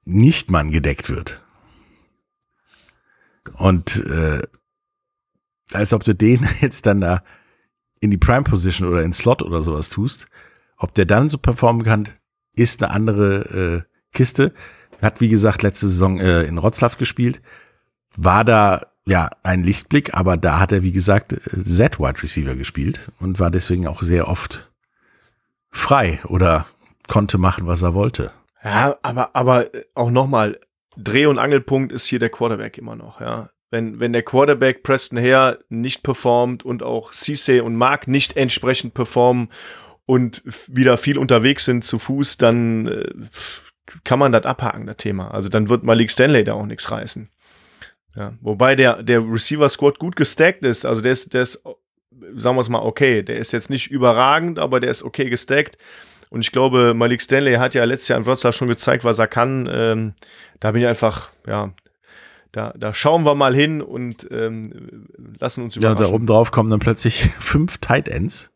nicht Mann gedeckt wird. Und äh, als ob du den jetzt dann da in die Prime Position oder in Slot oder sowas tust. Ob der dann so performen kann, ist eine andere äh, Kiste. Hat, wie gesagt, letzte Saison äh, in Rotzlaff gespielt. War da ja ein Lichtblick, aber da hat er, wie gesagt, Z-Wide Receiver gespielt und war deswegen auch sehr oft frei oder konnte machen, was er wollte. Ja, aber, aber auch nochmal, Dreh- und Angelpunkt ist hier der Quarterback immer noch, ja. Wenn, wenn der Quarterback Preston Hare nicht performt und auch Cisse und Mark nicht entsprechend performen und wieder viel unterwegs sind zu Fuß, dann äh, kann man das abhaken, das Thema. Also dann wird Malik Stanley da auch nichts reißen. Ja, wobei der, der Receiver-Squad gut gestackt ist. Also der ist, der ist, sagen wir es mal, okay. Der ist jetzt nicht überragend, aber der ist okay gestackt. Und ich glaube, Malik Stanley hat ja letztes Jahr in Wroclaw schon gezeigt, was er kann. Ähm, da bin ich einfach, ja, da, da schauen wir mal hin und ähm, lassen uns überraschen. Ja, da oben drauf kommen dann plötzlich fünf Tight Ends,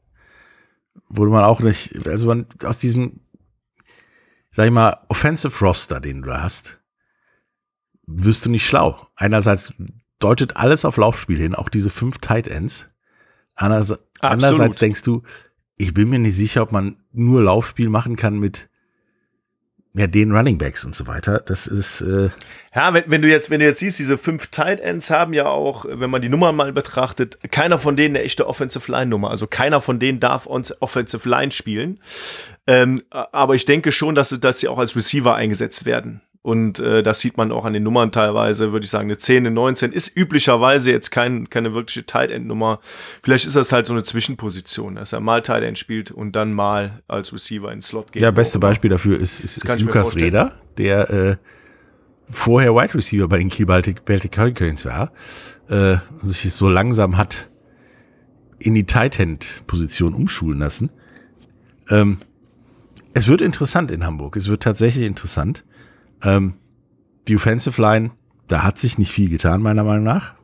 wo man auch nicht, also man aus diesem, sag ich mal, Offensive Roster, den du hast, wirst du nicht schlau. Einerseits deutet alles auf Laufspiel hin, auch diese fünf Tight Ends. Andererseits, andererseits denkst du, ich bin mir nicht sicher, ob man nur Laufspiel machen kann mit ja, den Running Backs und so weiter. Das ist äh ja, wenn, wenn du jetzt, wenn du jetzt siehst, diese fünf Tight Ends haben ja auch, wenn man die Nummern mal betrachtet, keiner von denen eine echte Offensive Line Nummer. Also keiner von denen darf uns Offensive Line spielen. Ähm, aber ich denke schon, dass, dass sie auch als Receiver eingesetzt werden. Und äh, das sieht man auch an den Nummern teilweise, würde ich sagen, eine 10, eine 19 ist üblicherweise jetzt kein, keine wirkliche Tight End Nummer. Vielleicht ist das halt so eine Zwischenposition, dass er mal Tight End spielt und dann mal als Receiver ins Slot geht. Ja, beste Beispiel dafür ist, ist, ist Lukas Reda, der äh, vorher Wide Receiver bei den Kiel Baltic, Baltic Hurricanes war äh, und sich so langsam hat in die Tight End Position umschulen lassen. Ähm, es wird interessant in Hamburg. Es wird tatsächlich interessant. Ähm, die Offensive Line, da hat sich nicht viel getan, meiner Meinung nach.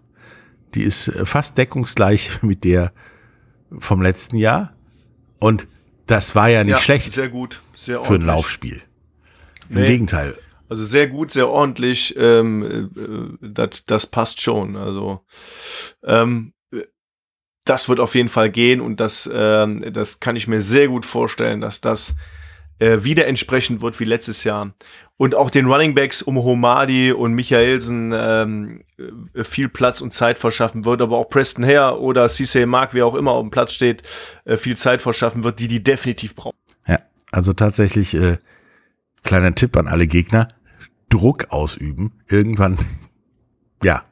Die ist äh, fast deckungsgleich mit der vom letzten Jahr. Und das war ja nicht ja, schlecht. Sehr gut, sehr ordentlich. Für ein Laufspiel. Im nee. Gegenteil. Also sehr gut, sehr ordentlich. Ähm, äh, das, das passt schon. Also ähm, das wird auf jeden Fall gehen und das, ähm, das kann ich mir sehr gut vorstellen, dass das äh, wieder entsprechend wird wie letztes Jahr. Und auch den Running Backs um Homadi und Michaelsen ähm, äh, viel Platz und Zeit verschaffen wird, aber auch Preston Hare oder Cisse Mark, wer auch immer auf dem Platz steht, äh, viel Zeit verschaffen wird, die die definitiv brauchen. Ja, also tatsächlich äh, kleiner Tipp an alle Gegner, Druck ausüben. Irgendwann, ja,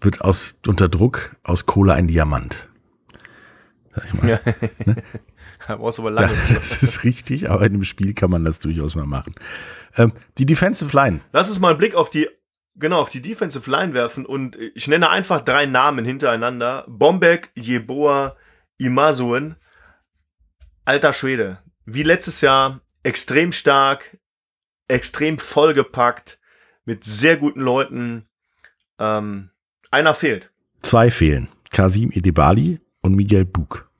wird aus unter Druck aus Kohle ein Diamant. Sag ich mal. Ja. Ne? Da brauchst du aber lange. Das ist richtig, aber in dem Spiel kann man das durchaus mal machen. Ähm, die Defensive Line. Lass uns mal einen Blick auf die, genau, auf die Defensive Line werfen und ich nenne einfach drei Namen hintereinander. Bombek, Jeboa, Imasuen. Alter Schwede. Wie letztes Jahr, extrem stark, extrem vollgepackt, mit sehr guten Leuten. Ähm, einer fehlt. Zwei fehlen. Kasim Edebali und Miguel Buk.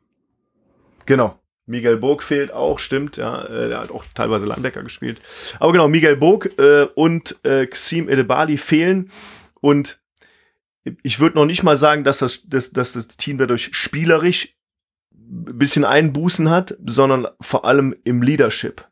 Genau. Miguel Burg fehlt auch, stimmt, ja, äh, der hat auch teilweise Linebacker gespielt. Aber genau, Miguel Burg äh, und äh, Xim Edebali fehlen und ich würde noch nicht mal sagen, dass das, dass, dass das Team dadurch spielerisch ein bisschen Einbußen hat, sondern vor allem im Leadership.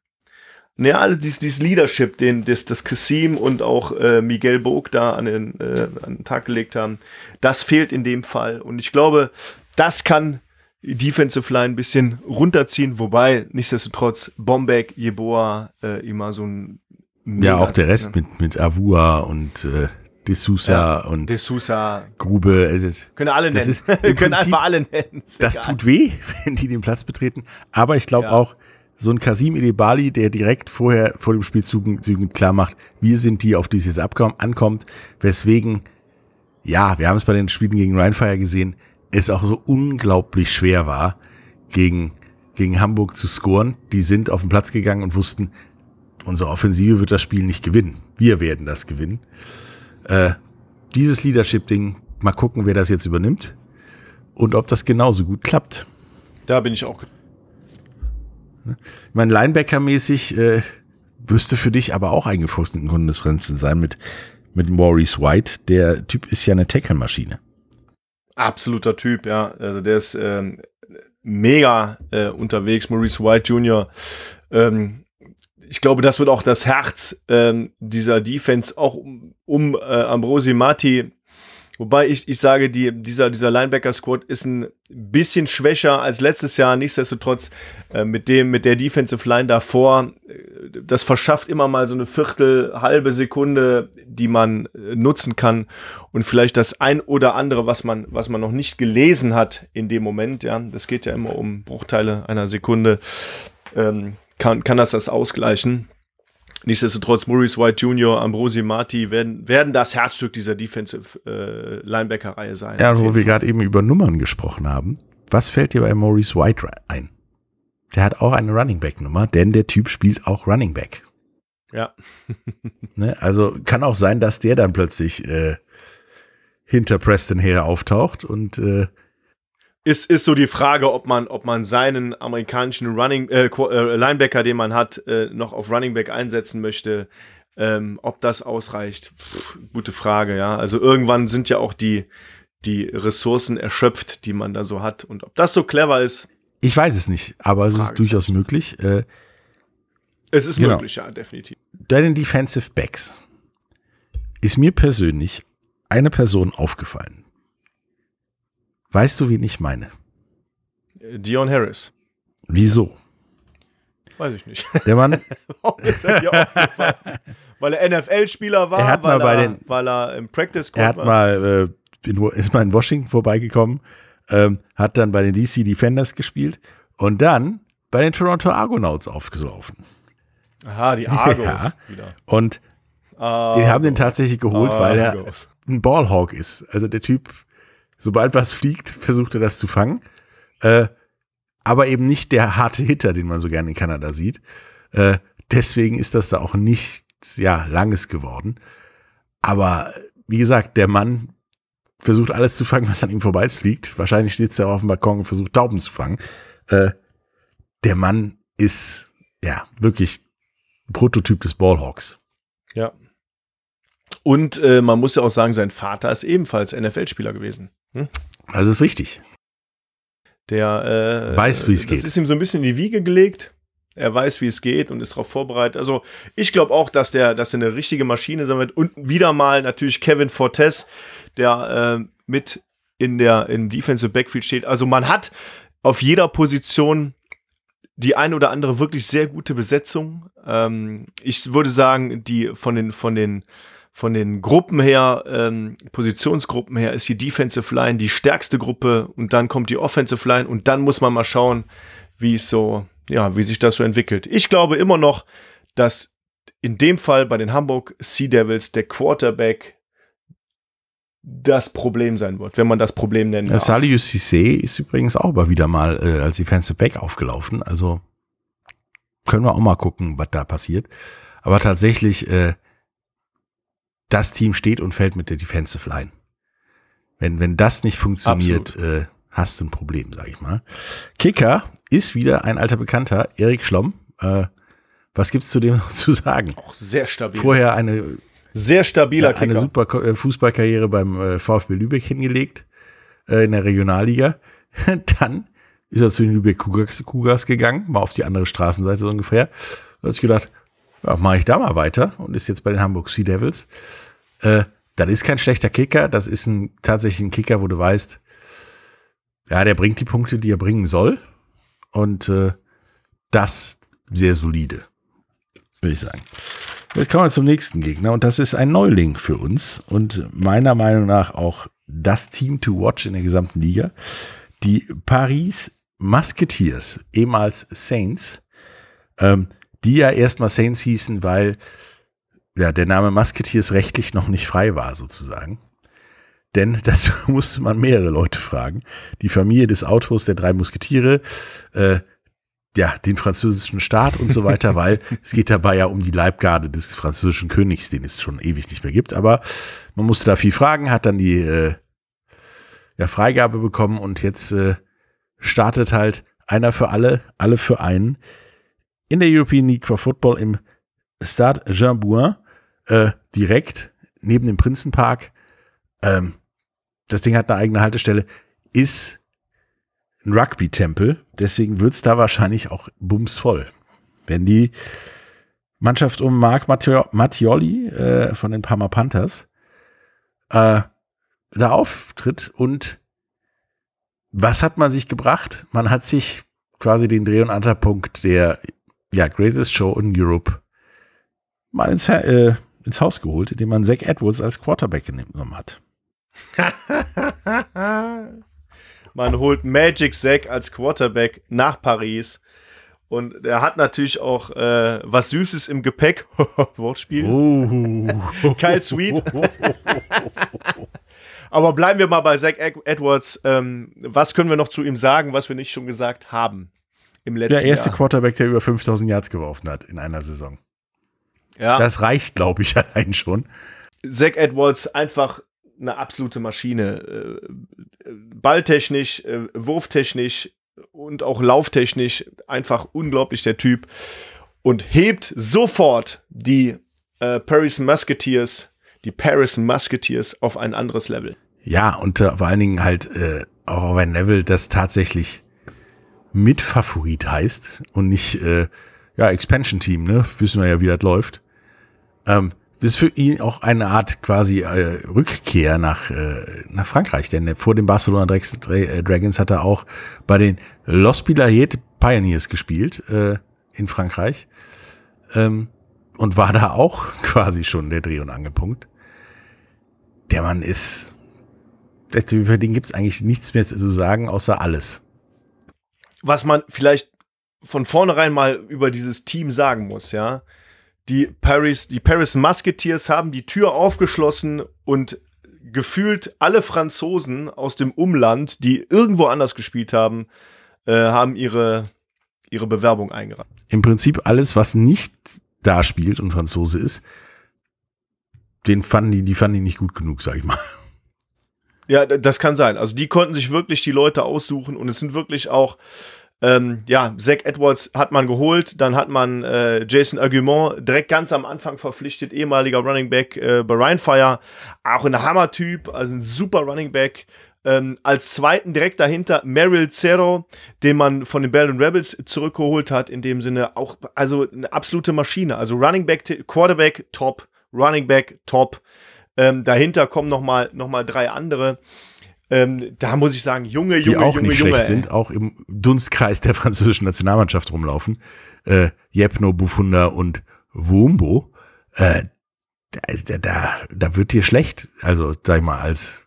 Ja, alle dieses, dieses Leadership, den das, das Kassim und auch äh, Miguel Burg da an den, äh, an den Tag gelegt haben, das fehlt in dem Fall. Und ich glaube, das kann Defensive Line ein bisschen runterziehen, wobei nichtsdestotrotz Bombek, Jeboa äh, immer so ein Ja, auch der Rest ne? mit, mit Avua und äh, De Sousa ja, und De Sousa. Grube. Das, können alle nennen. Ist können Prinzip, einfach alle nennen. Ist das egal. tut weh, wenn die den Platz betreten. Aber ich glaube ja. auch, so ein Kasim Edebali, der direkt vorher vor dem Spielzug klar macht, wir sind die, auf die es jetzt ankommt, weswegen, ja, wir haben es bei den Spielen gegen Rheinfire gesehen, es auch so unglaublich schwer war, gegen, gegen Hamburg zu scoren. Die sind auf den Platz gegangen und wussten, unsere Offensive wird das Spiel nicht gewinnen. Wir werden das gewinnen. Äh, dieses Leadership-Ding, mal gucken, wer das jetzt übernimmt und ob das genauso gut klappt. Da bin ich auch. Mein Linebacker-mäßig äh, müsste für dich aber auch eingefuchst in Konferenzen sein mit, mit Maurice White. Der Typ ist ja eine Tackle-Maschine. Absoluter Typ, ja. Also der ist ähm, mega äh, unterwegs. Maurice White Jr. Ähm, ich glaube, das wird auch das Herz ähm, dieser Defense auch um, um äh, Ambrosi Marti Wobei ich, ich sage, die, dieser, dieser Linebacker-Squad ist ein bisschen schwächer als letztes Jahr. Nichtsdestotrotz äh, mit dem, mit der Defensive Line davor, äh, das verschafft immer mal so eine Viertel, halbe Sekunde, die man äh, nutzen kann und vielleicht das ein oder andere, was man, was man noch nicht gelesen hat in dem Moment. Ja, das geht ja immer um Bruchteile einer Sekunde. Ähm, kann, kann das das ausgleichen? Nichtsdestotrotz, Maurice White Jr., Ambrosi Marti werden, werden das Herzstück dieser Defensive äh, Linebacker-Reihe sein. Ja, wo wir gerade eben über Nummern gesprochen haben. Was fällt dir bei Maurice White ein? Der hat auch eine Running Back-Nummer, denn der Typ spielt auch Running Back. Ja. ne? Also kann auch sein, dass der dann plötzlich äh, hinter Preston her auftaucht und äh, ist, ist so die Frage, ob man, ob man seinen amerikanischen Running äh, äh, Linebacker, den man hat, äh, noch auf Running Back einsetzen möchte. Ähm, ob das ausreicht, Pff, gute Frage, ja. Also irgendwann sind ja auch die, die Ressourcen erschöpft, die man da so hat. Und ob das so clever ist. Ich weiß es nicht, aber es ist durchaus möglich. Äh, es ist genau. möglich, ja, definitiv. Deinen Defensive Backs ist mir persönlich eine Person aufgefallen. Weißt du, wen ich meine? Dion Harris. Wieso? Weiß ich nicht. Der Mann. Warum ist er dir aufgefallen? Weil er NFL-Spieler war, er hat weil, mal bei er, den, weil er im Practice Er hat war. mal, äh, in, ist mal in Washington vorbeigekommen, ähm, hat dann bei den DC Defenders gespielt und dann bei den Toronto Argonauts aufgelaufen. Aha, die Argos Ja. wieder. Und Ah, den haben den tatsächlich geholt, weil er Argos. ein Ballhawk ist. Also der Typ, sobald was fliegt, versucht er das zu fangen. Äh, aber eben nicht der harte Hitter, den man so gerne in Kanada sieht. Äh, deswegen ist das da auch nicht ja, langes geworden. Aber wie gesagt, der Mann versucht alles zu fangen, was an ihm vorbeifliegt. Wahrscheinlich steht er auf dem Balkon und versucht Tauben zu fangen. Äh, der Mann ist ja wirklich Prototyp des Ballhawks. Ja. Und äh, man muss ja auch sagen, sein Vater ist ebenfalls NFL-Spieler gewesen. Hm? Also ist richtig. Der äh, Weiß, wie es das geht. ist ihm so ein bisschen in die Wiege gelegt. Er weiß, wie es geht und ist darauf vorbereitet. Also ich glaube auch, dass der, dass er eine richtige Maschine sein wird. Und wieder mal natürlich Kevin Fortes, der äh, mit in der im Defensive Backfield steht. Also man hat auf jeder Position die ein oder andere wirklich sehr gute Besetzung. Ähm, ich würde sagen, die von den von den von den Gruppen her, ähm, Positionsgruppen her, ist die Defensive Line die stärkste Gruppe und dann kommt die Offensive Line und dann muss man mal schauen, wie es so, ja, wie sich das so entwickelt. Ich glaube immer noch, dass in dem Fall bei den Hamburg Sea Devils der Quarterback das Problem sein wird, wenn man das Problem nennen darf. Saliu Cisse ist übrigens auch mal wieder mal äh, als Defensive Back aufgelaufen. Also können wir auch mal gucken, was da passiert. Aber tatsächlich, äh, das Team steht und fällt mit der Defensive Line. Wenn, wenn das nicht funktioniert, äh, hast du ein Problem, sag ich mal. Kicker ist wieder ein alter Bekannter, Erik Schlomm. Äh, was gibt's zu dem noch zu sagen? Auch sehr stabil. Vorher eine sehr stabiler ja, eine Kicker. super Ko- äh, Fußballkarriere beim äh, VfB Lübeck hingelegt, äh, in der Regionalliga. Dann ist er zu den Lübeck Cougars, Cougars gegangen, mal auf die andere Straßenseite so ungefähr. Da hat sich gedacht, mache ich da mal weiter und ist jetzt bei den Hamburg Sea Devils. Äh, das ist kein schlechter Kicker, das ist ein tatsächlich ein Kicker, wo du weißt, ja, der bringt die Punkte, die er bringen soll. Und äh, das sehr solide, würde ich sagen. Jetzt kommen wir zum nächsten Gegner und das ist ein Neuling für uns und meiner Meinung nach auch das Team to watch in der gesamten Liga. Die Paris Musketeers, ehemals Saints, ähm, die ja erstmal Saints hießen, weil ja, der Name Musketeers rechtlich noch nicht frei war, sozusagen. Denn dazu musste man mehrere Leute fragen. Die Familie des Autors der drei Musketiere, äh, ja, den französischen Staat und so weiter, weil es geht dabei ja um die Leibgarde des französischen Königs, den es schon ewig nicht mehr gibt. Aber man musste da viel fragen, hat dann die äh, ja, Freigabe bekommen und jetzt äh, startet halt einer für alle, alle für einen in der European League for Football im Stade Jean Bouin, äh, direkt neben dem Prinzenpark. Ähm, das Ding hat eine eigene Haltestelle, ist ein Rugby-Tempel, deswegen wird's da wahrscheinlich auch bumsvoll. Wenn die Mannschaft um Marc Mattioli äh, von den Parma Panthers, äh, da auftritt und was hat man sich gebracht? Man hat sich quasi den Dreh- und Ankerpunkt der ja, Greatest Show in Europe mal ins, äh, ins Haus geholt, indem man Zach Edwards als Quarterback genommen hat. man holt Magic Zack als Quarterback nach Paris. Und er hat natürlich auch äh, was Süßes im Gepäck. Wortspiel. Oh. Kyle Sweet. Aber bleiben wir mal bei Zach Edwards. Ähm, was können wir noch zu ihm sagen, was wir nicht schon gesagt haben im letzten Der erste Jahr? Quarterback, der über 5000 Yards geworfen hat in einer Saison. Ja, Das reicht, glaube ich, allein schon. Zach Edwards einfach eine absolute Maschine. Äh, Balltechnisch, äh, wurftechnisch und auch lauftechnisch einfach unglaublich der Typ. Und hebt sofort die äh, Paris Musketeers, die Paris Musketeers auf ein anderes Level. Ja, und äh, vor allen Dingen halt äh, auch auf ein Level, das tatsächlich Mitfavorit heißt und nicht, äh, ja, Expansion Team, ne? Wissen wir ja, wie das läuft. Ähm, das ist für ihn auch eine Art quasi äh, Rückkehr nach, äh, nach Frankreich, denn vor den Barcelona äh, Dragons hat er auch bei den Los Pilaret Pioneers gespielt äh, in Frankreich ähm, und war da auch quasi schon der Dreh- und Angelpunkt. Der Mann ist, über den gibt es eigentlich nichts mehr zu sagen, außer alles. Was man vielleicht von vornherein mal über dieses Team sagen muss, ja. Die Paris, die Paris Musketeers haben die Tür aufgeschlossen und gefühlt alle Franzosen aus dem Umland, die irgendwo anders gespielt haben, äh, haben ihre, ihre Bewerbung eingereicht. Im Prinzip alles, was nicht da spielt und Franzose ist, den fanden die, die fanden die nicht gut genug, sag ich mal. Ja, das kann sein. Also die konnten sich wirklich die Leute aussuchen und es sind wirklich auch, ähm, ja, Zach Edwards hat man geholt, dann hat man äh, Jason Argument direkt ganz am Anfang verpflichtet, ehemaliger Running Back äh, bei Rheinfire, auch ein Hammer-Typ, also ein super Running Back. Ähm, als zweiten direkt dahinter Merrill Cerro, den man von den Bell Rebels zurückgeholt hat, in dem Sinne auch, also eine absolute Maschine. Also Running Back, Quarterback, top, Running Back, top. Ähm, dahinter kommen noch mal, noch mal drei andere. Ähm, da muss ich sagen, Junge, Die Junge, auch Junge, nicht Junge. schlecht ey. sind, auch im Dunstkreis der französischen Nationalmannschaft rumlaufen. Äh, Jepno, Bufunda und Wumbo. Äh, da, da, da, da wird dir schlecht. Also, sag ich mal, als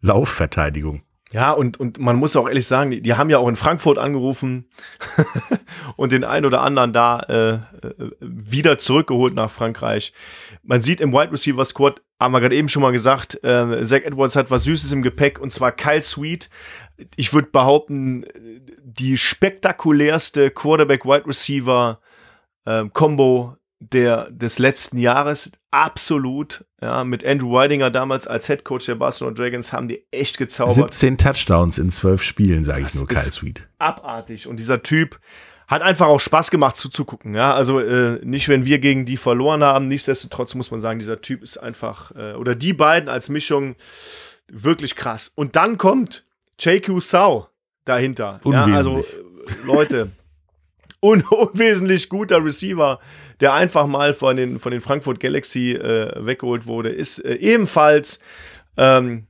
Laufverteidigung. Ja, und, und man muss auch ehrlich sagen, die, die haben ja auch in Frankfurt angerufen und den einen oder anderen da äh, äh, wieder zurückgeholt nach Frankreich. Man sieht im Wide Receiver Squad, haben wir gerade eben schon mal gesagt, äh, Zach Edwards hat was Süßes im Gepäck und zwar Kyle Sweet. Ich würde behaupten, die spektakulärste Quarterback-Wide Receiver ähm, Combo der, des letzten Jahres. Absolut. Ja, mit Andrew Weidinger damals als Head Coach der Barcelona Dragons haben die echt gezaubert. 17 Touchdowns in 12 Spielen, sage ich nur, Kyle Sweet. abartig. Und dieser Typ hat einfach auch Spaß gemacht zuzugucken. Ja, also äh, nicht, wenn wir gegen die verloren haben. Nichtsdestotrotz muss man sagen, dieser Typ ist einfach, äh, oder die beiden als Mischung wirklich krass. Und dann kommt JQ Sau dahinter. Ja, also, äh, Leute, un unwesentlich guter Receiver, der einfach mal von den, von den Frankfurt Galaxy äh, weggeholt wurde, ist äh, ebenfalls ähm,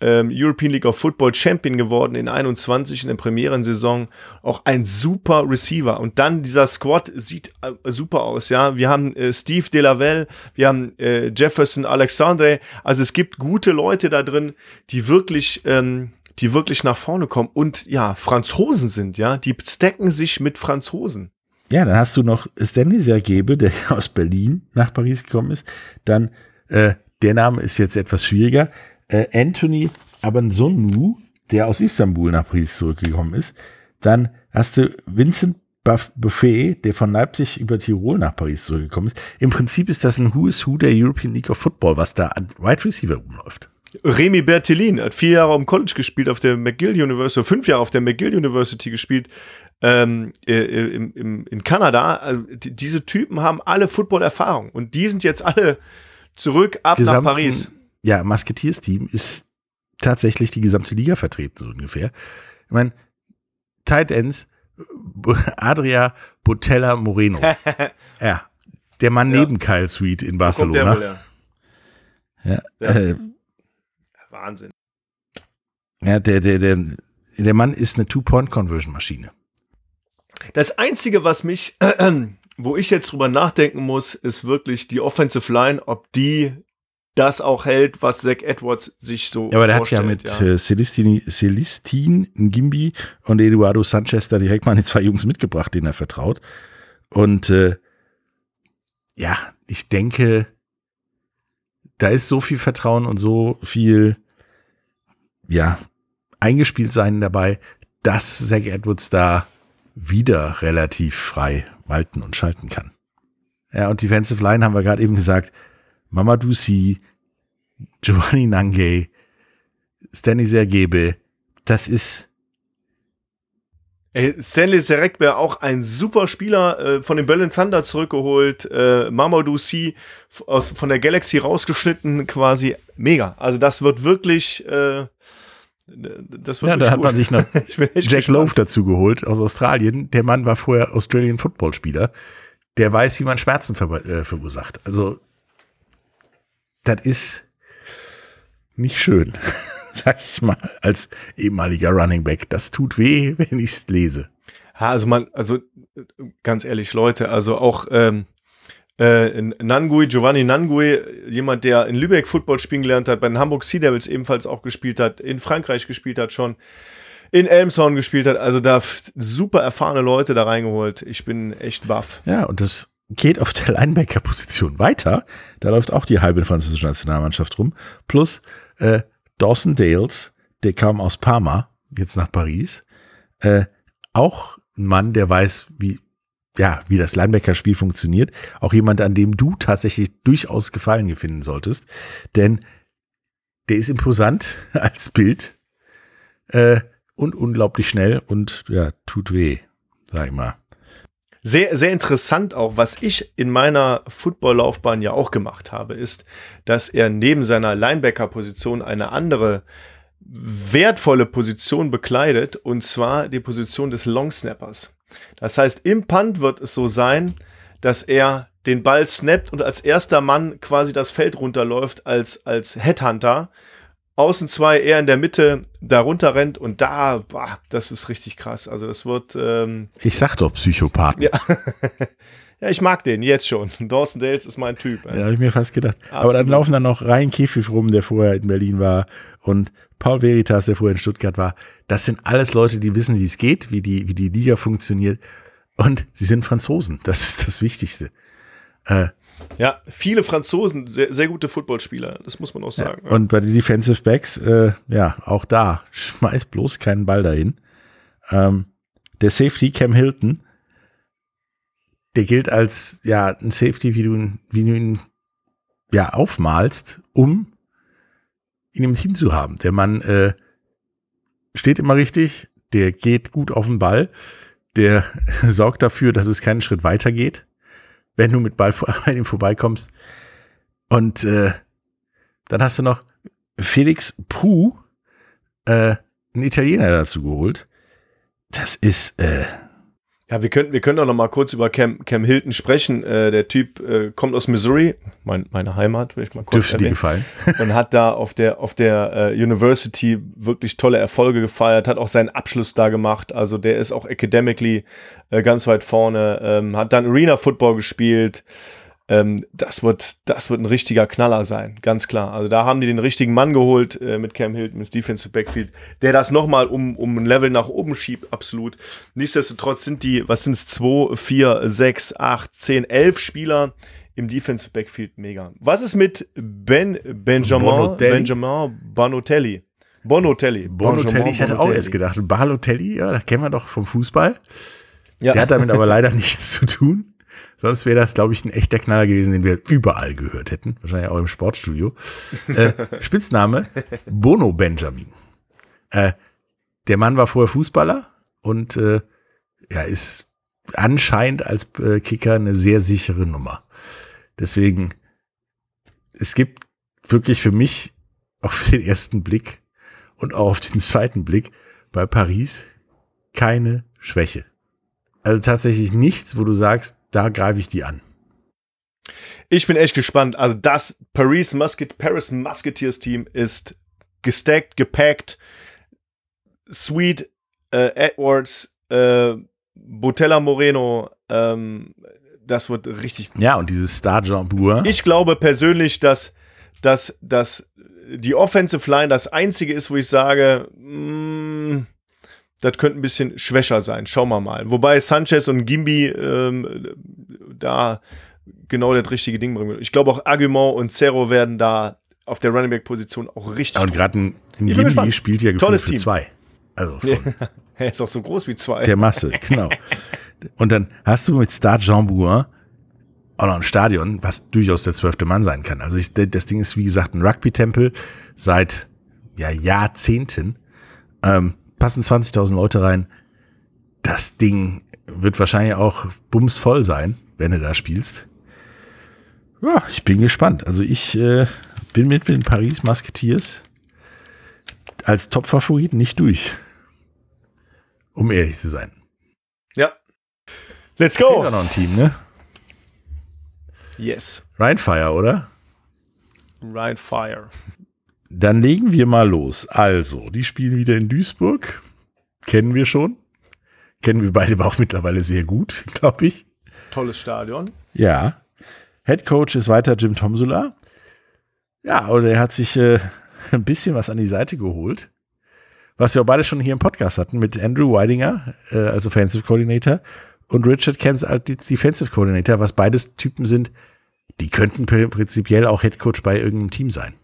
ähm, European League of Football Champion geworden in 21 in der Premierensaison. Auch ein super Receiver. Und dann dieser Squad sieht äh, super aus, ja. Wir haben äh, Steve Delavelle, wir haben äh, Jefferson Alexandre. Also es gibt gute Leute da drin, die wirklich, ähm, die wirklich nach vorne kommen und ja, Franzosen sind, ja. Die stacken sich mit Franzosen. Ja, dann hast du noch Stanley Sergebe, der aus Berlin nach Paris gekommen ist. Dann, äh, der Name ist jetzt etwas schwieriger. Äh, Anthony Abansonu, der aus Istanbul nach Paris zurückgekommen ist. Dann hast du Vincent Buff- Buffet, der von Leipzig über Tirol nach Paris zurückgekommen ist. Im Prinzip ist das ein Who is Who der European League of Football, was da an Wide Receiver rumläuft. Remy Bertellin hat vier Jahre am College gespielt, auf der McGill University, fünf Jahre auf der McGill University gespielt, ähm, äh, äh, im, im, in Kanada. Also, die, diese Typen haben alle Football-Erfahrung und die sind jetzt alle zurück ab nach Gesamten- Paris. Ja, Musketeers-Team ist tatsächlich die gesamte Liga vertreten, so ungefähr. Ich meine, Tight Ends, Adria Botella Moreno. ja, der Mann Ja. neben Kyle Sweet in wohl Barcelona. her? Ja, Ja. Äh, Wahnsinn. Ja, der, der, der, der Mann ist eine Two-Point-Conversion-Maschine. Das Einzige, was mich, wo ich jetzt drüber nachdenken muss, ist wirklich die Offensive Line, ob die das auch hält, was Zach Edwards sich so Ja, aber der hat ja mit ja. äh, Celestine, Celestine Ngimbi und Eduardo Sanchez da direkt mal die zwei Jungs mitgebracht, denen er vertraut. Und äh, ja, ich denke, da ist so viel Vertrauen und so viel, ja, eingespielt sein dabei, dass Zach Edwards da wieder relativ frei walten und schalten kann. Ja, und Defensive Line haben wir gerade eben gesagt, Mamadou Si, Giovanni Nange, Stanley Sergebe, das ist, Ey, Stanley Serek wäre auch ein super Spieler äh, von den Berlin Thunder zurückgeholt. Äh, Mamadou f- aus, von der Galaxy rausgeschnitten, quasi mega. Also das wird wirklich. Äh, das wird ja, da hat man sich noch Jack. Lowe dazu geholt aus Australien. Der Mann war vorher Australian Football Spieler. Der weiß, wie man Schmerzen ver äh, verursacht. Also, das ist nicht schön, sag ich mal, als ehemaliger Running Back. Das tut weh, wenn ich es lese. Ja, also man, also ganz ehrlich, Leute, also auch ähm, äh, Nangui, Giovanni Nangui, jemand, der in Lübeck Football spielen gelernt hat, bei den Hamburg Sea Devils ebenfalls auch gespielt hat, in Frankreich gespielt hat schon, in Elmshorn gespielt hat, also da super erfahrene Leute da reingeholt. Ich bin echt baff. Ja, und das geht auf der Linebacker-Position weiter. Da läuft auch die halbe französische Nationalmannschaft rum. Plus äh, Dawson Dales, der kam aus Parma, jetzt nach Paris. Äh, auch ein Mann, der weiß, wie, ja, wie das Linebacker-Spiel funktioniert. Auch jemand, an dem du tatsächlich durchaus Gefallen finden solltest. Denn der ist imposant als Bild äh, und unglaublich schnell und ja, tut weh, sag ich mal. Sehr, sehr interessant auch, was ich in meiner Footballlaufbahn ja auch gemacht habe, ist, dass er neben seiner Linebacker-Position eine andere wertvolle Position bekleidet, und zwar die Position des Longsnappers. Das heißt, im Punt wird es so sein, dass er den Ball snappt und als erster Mann quasi das Feld runterläuft als, als Headhunter. Außen zwei eher in der Mitte da runter rennt und da, boah, das ist richtig krass. Also das wird, ähm, Ich sag doch Psychopathen. ja. ja, ich mag den jetzt schon. Dawson Dales ist mein Typ. Ja, habe ich mir fast gedacht. Aber dann Absolut. laufen dann noch Ryan Käfig rum, der vorher in Berlin war, und Paul Veritas, der vorher in Stuttgart war. Das sind alles Leute, die wissen, wie es geht, wie die, wie die Liga funktioniert. Und sie sind Franzosen. Das ist das Wichtigste. Äh, Ja, viele Franzosen, sehr, sehr gute Footballspieler, das muss man auch sagen. Und bei den Defensive Backs, äh, ja, auch da, schmeiß bloß keinen Ball dahin. Ähm, der Safety, Cam Hilton, der gilt als, ja, ein Safety, wie du, ihn- wie du ihn, ja, aufmalst, um ihn im Team zu haben. Der Mann, äh, steht immer richtig, der geht gut auf den Ball, der sorgt dafür, dass es keinen Schritt weiter geht, wenn du mit Ball an ihm vorbeikommst. Und, äh, dann hast du noch Felix Puh, äh, einen Italiener dazu geholt. Das ist, äh, Ja, wir können, wir können doch noch mal kurz über Cam, Cam Hilton sprechen. Äh, der Typ äh, kommt aus Missouri, mein, meine Heimat, will ich mal kurz dürfte dir erwähnen. gefallen. und hat da auf der, auf der äh, University wirklich tolle Erfolge gefeiert, hat auch seinen Abschluss da gemacht. Also der ist auch academically äh, ganz weit vorne, ähm, hat dann Arena Football gespielt. Ähm, das, wird, das wird ein richtiger Knaller sein, ganz klar. Also da haben die den richtigen Mann geholt äh, mit Cam Hilton, ins Defensive Backfield, der das nochmal um, um ein Level nach oben schiebt, absolut. Nichtsdestotrotz sind die, was sind es, 2, 4, 6, 8, 10, 11 Spieler im Defensive Backfield mega. Was ist mit Ben Benjamin Bonotelli? Benjamin Bonotelli? Bonotelli. Bonotelli, ich hatte auch Bonotelli. erst gedacht, Balotelli, ja, das kennen wir doch vom Fußball. Ja. Der hat damit aber leider nichts zu tun. Sonst wäre das, glaube ich, ein echter Knaller gewesen, den wir überall gehört hätten. Wahrscheinlich auch im Sportstudio. Äh, Spitzname Bono Benjamin. Äh, der Mann war vorher Fußballer und äh, ja, ist anscheinend als äh, Kicker eine sehr sichere Nummer. Deswegen, es gibt wirklich für mich auf den ersten Blick und auch auf den zweiten Blick bei Paris keine Schwäche. Also tatsächlich nichts, wo du sagst, da greife ich die an. Ich bin echt gespannt. Also das Paris Musket, Paris Musketeers Team ist gestackt, gepackt. Sweet, äh, Edwards, äh, Botella Moreno, ähm, das wird richtig gut. Ja, und dieses Star Jambour. Ich glaube persönlich, dass, dass, dass die Offensive Line das einzige ist, wo ich sage, mm, das könnte ein bisschen schwächer sein. Schauen wir mal. Wobei Sanchez und Gimbi ähm, da genau das richtige Ding bringen. Ich glaube auch Argument und Cerro werden da auf der Running Back Position auch richtig. Und gerade ein, ein gespannt. spielt ja gefühlt Tolles für Team. zwei. Also von er ist auch so groß wie zwei. der Masse, genau. Und dann hast du mit Star Jambour auch noch ein Stadion, was durchaus der zwölfte Mann sein kann. Also ich, das Ding ist, wie gesagt, ein Rugby-Tempel seit ja, Jahrzehnten. Ähm, passen 20.000 Leute rein. Das Ding wird wahrscheinlich auch bumsvoll sein, wenn du da spielst. Ja, ich bin gespannt. Also ich äh, bin mit den Paris Musketeers als Top-Favorit nicht durch. Um ehrlich zu sein. ja. Let's Fehlt go. auch noch ein Team, ne? Yes. Rheinfire, oder? Right Fire. Dann legen wir mal los. Also, die spielen wieder in Duisburg. Kennen wir schon. Kennen wir beide aber auch mittlerweile sehr gut, glaube ich. Tolles Stadion. Ja. Head Coach ist weiter Jim Tomsula. Ja, und er hat sich äh, ein bisschen was an die Seite geholt. Was wir auch beide schon hier im Podcast hatten mit Andrew Weidinger äh, als Offensive Coordinator und Richard Kens als Defensive Coordinator, was beides Typen sind, die könnten pr- prinzipiell auch Head Coach bei irgendeinem Team sein.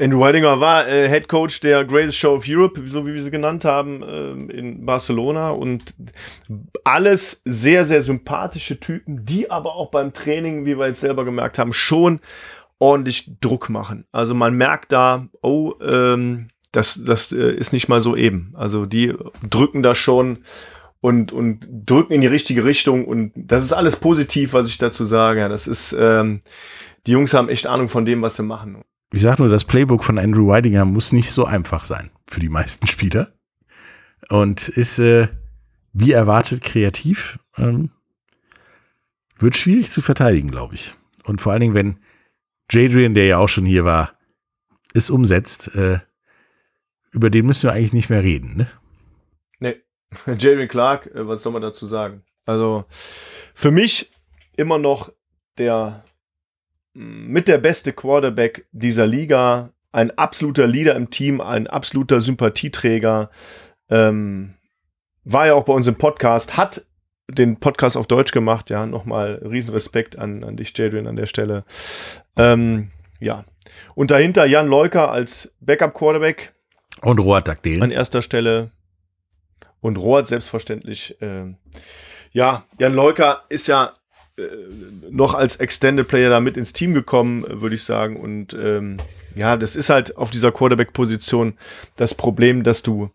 Andrew Weidinger war äh, Head Coach der Greatest Show of Europe, so wie wir sie genannt haben, ähm, in Barcelona und alles sehr, sehr sympathische Typen, die aber auch beim Training, wie wir jetzt selber gemerkt haben, schon ordentlich Druck machen. Also man merkt da, oh, ähm, das, das äh, ist nicht mal so eben. Also die drücken da schon und, und drücken in die richtige Richtung und das ist alles positiv, was ich dazu sage. Das ist, ähm, die Jungs haben echt Ahnung von dem, was sie machen. Ich sage nur, das Playbook von Andrew Weidinger muss nicht so einfach sein für die meisten Spieler. Und ist, äh, wie erwartet, kreativ. Ähm, wird schwierig zu verteidigen, glaube ich. Und vor allen Dingen, wenn Jadrian, der ja auch schon hier war, es umsetzt, äh, über den müssen wir eigentlich nicht mehr reden. Ne? Nee. Jalen Clark, äh, was soll man dazu sagen? Also für mich immer noch der mit der beste Quarterback dieser Liga, ein absoluter Leader im Team, ein absoluter Sympathieträger. Ähm, war ja auch bei uns im Podcast, hat den Podcast auf Deutsch gemacht, ja, nochmal Riesenrespekt an, an dich, Jadrian, an der Stelle. Ähm, ja. Und dahinter Jan Leuker als Backup-Quarterback, Und Roat Dagdale. an erster Stelle. Und Rohr selbstverständlich. ähm, ja, Jan Leuker ist ja noch als Extended Player da mit ins Team gekommen, äh, würde ich sagen. Und ähm, ja, das ist halt auf dieser Quarterback-Position das Problem, dass du,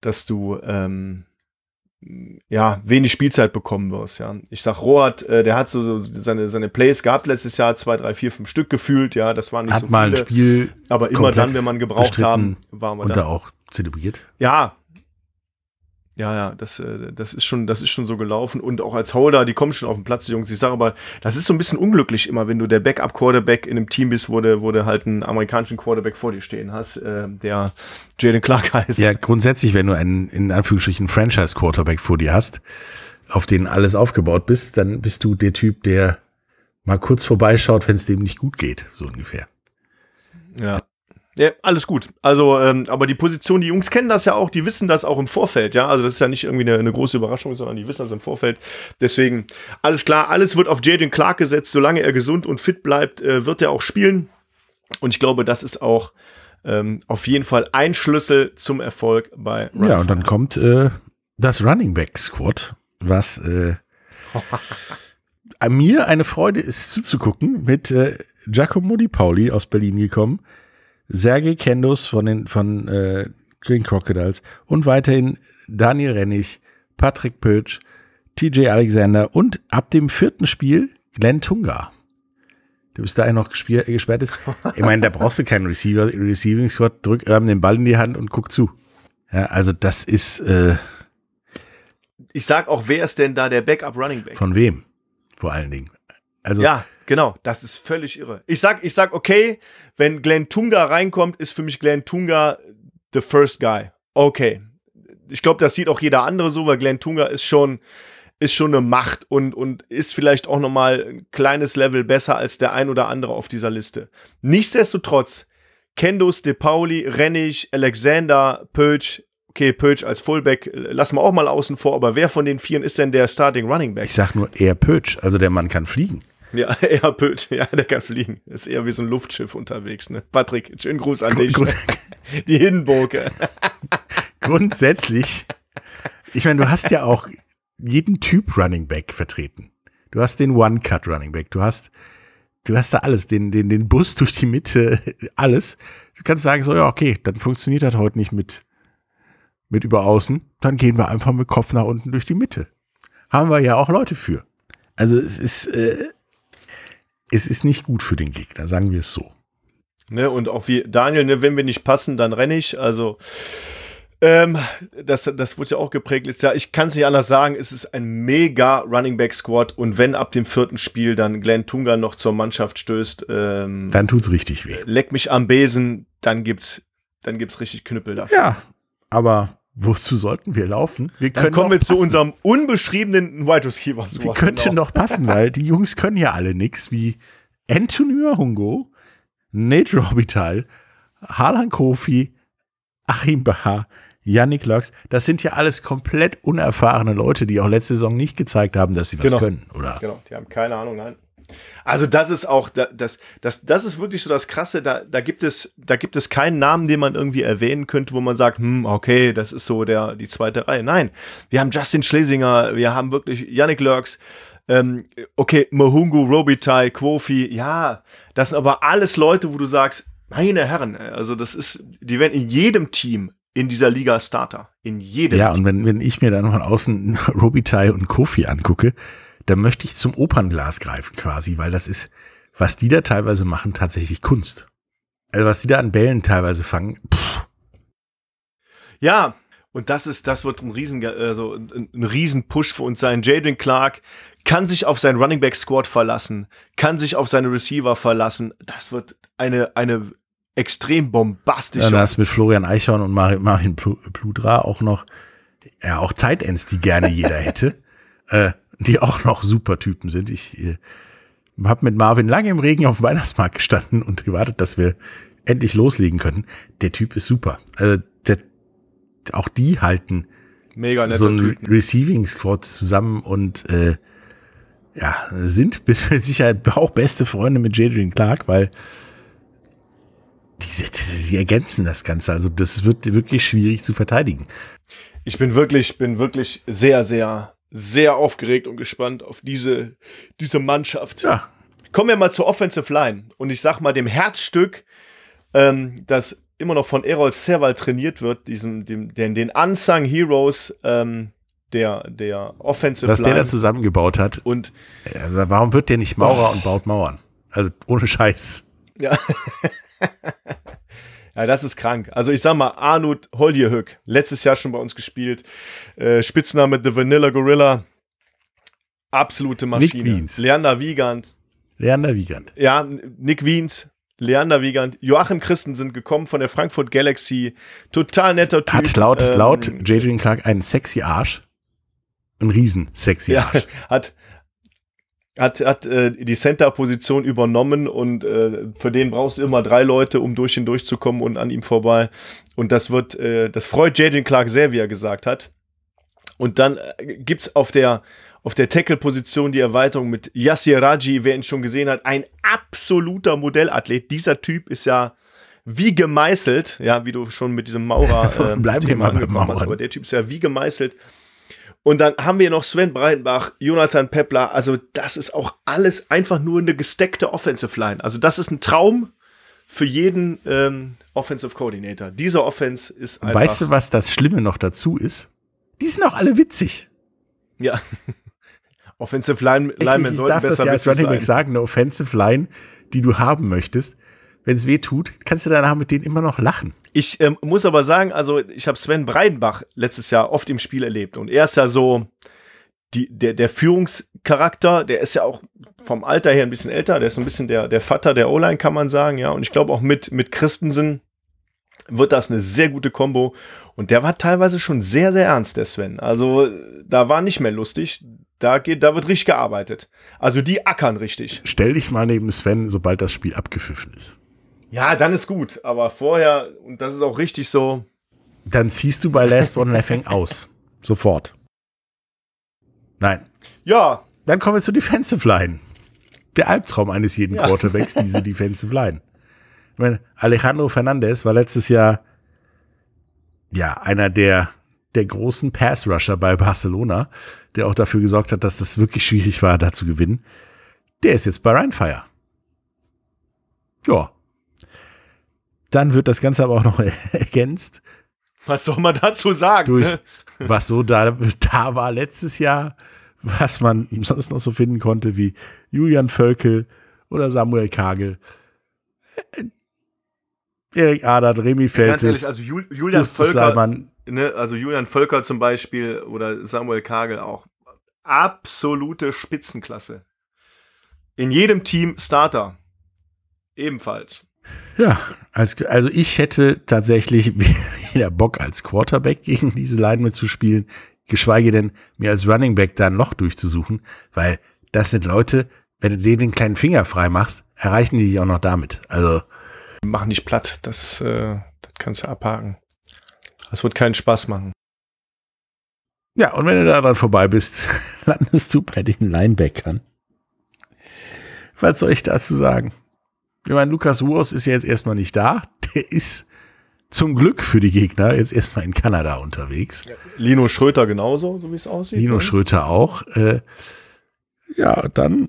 dass du ähm, ja, wenig Spielzeit bekommen wirst, ja. Ich sag, Rohat, äh, der hat so, so seine, seine Plays gehabt letztes Jahr, zwei, drei, vier, fünf Stück gefühlt, ja, das waren nicht Hat so mal ein viele, Spiel aber immer dann, wenn man gebraucht haben, waren wir und da auch zelebriert. Ja. Ja, ja, das, äh, das ist schon, das ist schon so gelaufen. Und auch als Holder, die kommen schon auf den Platz, die Jungs. Ich sage aber, das ist so ein bisschen unglücklich immer, wenn du der Backup-Quarterback in einem Team bist, wo du, wo du halt einen amerikanischen Quarterback vor dir stehen hast, äh, der Jalen Clark heißt. Ja, grundsätzlich, wenn du einen, in Anführungsstrichen, Franchise-Quarterback vor dir hast, auf den alles aufgebaut bist, dann bist du der Typ, der mal kurz vorbeischaut, wenn es dem nicht gut geht, so ungefähr. Ja. Ja, alles gut. Also, ähm, aber die Position, die Jungs kennen das ja auch, die wissen das auch im Vorfeld, ja. Also das ist ja nicht irgendwie eine, eine große Überraschung, sondern die wissen das im Vorfeld. Deswegen, alles klar, alles wird auf Jaden Clark gesetzt. Solange er gesund und fit bleibt, äh, wird er auch spielen. Und ich glaube, das ist auch ähm, auf jeden Fall ein Schlüssel zum Erfolg bei Ryan Ja, und dann kommt äh, das Running Back Squad, was äh, mir eine Freude ist zuzugucken, mit äh, Giacomo Di Pauli aus Berlin gekommen, Sergei Kendos von den von äh, Green Crocodiles und weiterhin Daniel Rennig, Patrick Pötsch, TJ Alexander und ab dem vierten Spiel Glenn Tunga. Der bis dahin noch gespiel- gesperrt ist. Ich meine, da brauchst du keinen Receiver, Receiving Squad, drück ähm, den Ball in die Hand und guck zu. Ja, also das ist äh, Ich sag auch, wer ist denn da der Backup Running Back? von wem? Vor allen Dingen. Also Ja, Genau, das ist völlig irre. Ich sag, ich sag, okay, wenn Glenn Tunga reinkommt, ist für mich Glenn Tunga the first guy. Okay. Ich glaube, das sieht auch jeder andere so, weil Glenn Tunga ist schon, ist schon eine Macht und, und ist vielleicht auch nochmal ein kleines Level besser als der ein oder andere auf dieser Liste. Nichtsdestotrotz, Kendos, De Pauli, Rennig, Alexander, Pötsch, okay, Pötsch als Fullback äh, lassen wir auch mal außen vor, aber wer von den Vieren ist denn der Starting Running Back? Ich sag nur eher Pötsch, also der Mann kann fliegen. Ja, eher Pötsch, ja, der kann fliegen. Ist eher wie so ein Luftschiff unterwegs, ne? Patrick, schönen Gruß an dich. Grund- Die Hindenburge. Grundsätzlich, ich meine, du hast ja auch jeden Typ Running Back vertreten. Du hast den One-Cut Running Back, du hast, du hast da alles, den, den, den Bus durch die Mitte, alles. Du kannst sagen, so, ja, okay, dann funktioniert das heute nicht mit, mit über außen, dann gehen wir einfach mit Kopf nach unten durch die Mitte. Haben wir ja auch Leute für. Also es ist, äh, es ist nicht gut für den Gegner, sagen wir es so. Ne, und auch wie Daniel, ne, wenn wir nicht passen, dann renne ich. Also, ähm, das, das wurde ja auch geprägt letztes Jahr. Ich kann es nicht anders sagen, es ist ein mega Running Back Squad und wenn ab dem vierten Spiel dann Glenn Tunga noch zur Mannschaft stößt, ähm, Dann tut's richtig weh. leck mich am Besen, dann gibt's, dann gibt's richtig Knüppel dafür. Ja, aber wozu sollten wir laufen? Wir Dann kommen wir doch zu passen. unserem unbeschriebenen Wide Receiver. Die könnten doch passen, weil die Jungs können ja alle nix, wie Anthony Hungo, Nate Robitaille, Harlan Kofi, Achim Bahar, Yannick Lux. Das sind ja alles komplett unerfahrene Leute, die auch letzte Saison nicht gezeigt haben, dass sie was Genau. können, oder? Genau, die haben keine Ahnung, nein. Also das ist auch, da- das, das, das ist wirklich so das Krasse, da, da gibt es, da gibt es keinen Namen, den man irgendwie erwähnen könnte, wo man sagt, hm, okay, das ist so der, die zweite Reihe. Nein, wir haben Justin Schlesinger, wir haben wirklich Yannick Lurks, ähm, okay, Mahungu, Robitaille, Quofi, ja, das sind aber alles Leute, wo du sagst, meine Herren, also das ist, die werden in jedem Team in dieser Liga Starter. In jedem Ja, Team. und wenn, wenn ich mir dann von außen Robitaille und Kofi angucke, dann möchte ich zum Opernglas greifen quasi, weil das ist, was die da teilweise machen, tatsächlich Kunst. Also was die da an Bällen teilweise fangen, pff, Ja, und das ist, das wird ein riesen, also ein, ein riesen Push für uns sein. Jaden Clark kann sich auf seinen Running Back Squad verlassen, kann sich auf seine Receiver verlassen. Das wird eine, eine extrem bombastische. Dann hast mit Florian Eichhorn und Mar- Marvin Plu- Pludra auch noch, ja, auch Tight Ends, die gerne jeder hätte, äh, die auch noch super Typen sind. Ich äh, habe mit Marvin lange im Regen auf dem Weihnachtsmarkt gestanden und gewartet, dass wir endlich loslegen können. Der Typ ist super. Also der, auch die halten Mega so ein. Re Receiving Squad zusammen und äh, ja, sind mit Sicherheit auch beste Freunde mit Jadrian Clark, weil die, die ergänzen das Ganze. Also das wird wirklich schwierig zu verteidigen. Ich bin wirklich, bin wirklich sehr, sehr, sehr aufgeregt und gespannt auf diese, diese Mannschaft. Ja, Kommen wir mal zur Offensive Line. Und ich sag mal, dem Herzstück, ähm, das immer noch von Errol Serval trainiert wird, diesem, dem, den, den Unsung Heroes ähm, der, der Offensive was der Line. da zusammengebaut hat. und Also warum wird der nicht Maurer und baut Mauern? Also ohne Scheiß. ja. ja, das ist krank. Also ich sag mal, Arnold Holdierhück, letztes Jahr schon bei uns gespielt. Äh, Spitzname The Vanilla Gorilla. Absolute Maschine. Wiens. Leander Wiegand, Leander Wiegand. Ja, Nick Wiens, Leander Wiegand, Joachim Christen sind gekommen von der Frankfurt Galaxy. Total netter Typ. Hat laut, Ähm, laut Jadrian Clark einen sexy Arsch. Ein riesen sexy ja, Arsch. hat hat, hat äh, die Center-Position übernommen und äh, für den brauchst du immer drei Leute, um durch ihn durchzukommen und an ihm vorbei. Und das wird, äh, das freut Jaden Clark sehr, wie er gesagt hat. Und dann äh, gibt's auf der auf der Tackle-Position die Erweiterung mit Yassir Raji, wer ihn schon gesehen hat, ein absoluter Modellathlet. Dieser Typ ist ja wie gemeißelt, ja, wie du schon mit diesem Maurer äh, Bleiben Thema angekommen hast, aber der Typ ist ja wie gemeißelt. Und dann haben wir noch Sven Breitenbach, Jonathan Peppler. Also das ist auch alles einfach nur eine gesteckte Offensive Line. Also das ist ein Traum für jeden ähm, Offensive Coordinator. Dieser Offense ist einfach. Weißt du, was das Schlimme noch dazu ist? Die sind auch alle witzig. Ja. Offensive Line, Linemen ich sollten darf das ja als Running Back sagen, eine Offensive Line, die du haben möchtest. Wenn es weh tut, kannst du danach mit denen immer noch lachen. Ich ähm, muss aber sagen, also ich habe Sven Breidenbach letztes Jahr oft im Spiel erlebt und er ist ja so die, der, der Führungscharakter, der ist ja auch vom Alter her ein bisschen älter, der ist so ein bisschen der, der Vater der O-Line, kann man sagen, ja. Und ich glaube auch mit, mit Christensen wird das eine sehr gute Kombo. Und der war teilweise schon sehr, sehr ernst, der Sven. Also da war nicht mehr lustig. Da geht, da wird richtig gearbeitet. Also die ackern richtig. Stell dich mal neben Sven, sobald das Spiel abgepfiffen ist. Ja, dann ist gut. Aber vorher, und das ist auch richtig so. Dann ziehst du bei Last One Laughing aus. Sofort. Nein. Ja. Dann kommen wir zur Defensive Line. Der Albtraum eines jeden Ja. Quarterbacks, diese Defensive Line. Ich meine, Alejandro Fernandez war letztes Jahr ja einer der, der großen Pass-Rusher bei Barcelona, der auch dafür gesorgt hat, dass das wirklich schwierig war, da zu gewinnen. Der ist jetzt bei Rheinfire. Ja. Dann wird das Ganze aber auch noch ergänzt Was soll man dazu sagen? durch, ne? was so da, da war letztes Jahr, was man sonst noch so finden konnte, wie Julian Völkel oder Samuel Kagel, äh, Erik Adert, ehrlich, Feltes, also Jul Julian Justus Völker, Leimann. ne, also Julian Völker zum Beispiel oder Samuel Kagel auch. Absolute Spitzenklasse. In jedem Team Starter. Ebenfalls. Ja, als, also ich hätte tatsächlich wieder Bock als Quarterback gegen diese Line mitzuspielen, geschweige denn mir als Running Back da ein Loch durchzusuchen, weil das sind Leute, wenn du denen den kleinen Finger frei machst, erreichen die dich auch noch damit. Also Mach nicht platt, das, äh, das kannst du abhaken. Das wird keinen Spaß machen. Ja, und wenn du da dran vorbei bist, landest du bei den Linebackern. Was soll ich dazu sagen? Ich meine, Lukas Wurst ist ja jetzt erstmal nicht da. Der ist zum Glück für die Gegner jetzt erstmal in Kanada unterwegs. Lino Schröter genauso, so wie es aussieht. Lino ne? Schröter auch. Äh, ja, dann,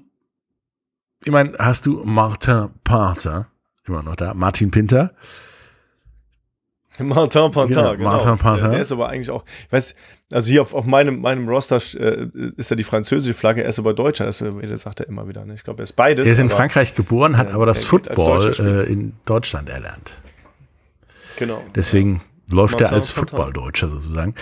ich meine, hast du Martin Pater, immer noch da, Martin Pinter. Martin Pantin, Genau, genau. Martin Pantin. Der, der ist aber eigentlich auch, ich weiß, also hier auf, auf meinem, meinem Roster äh, ist da die französische Flagge, er ist aber Deutscher, das, äh, das sagt er immer wieder. Ne? Ich glaube, er ist beides. Er ist in Frankreich geboren, hat Ja, aber das Football äh, in Deutschland erlernt. Genau. Deswegen läuft er als. Football-Deutscher sozusagen.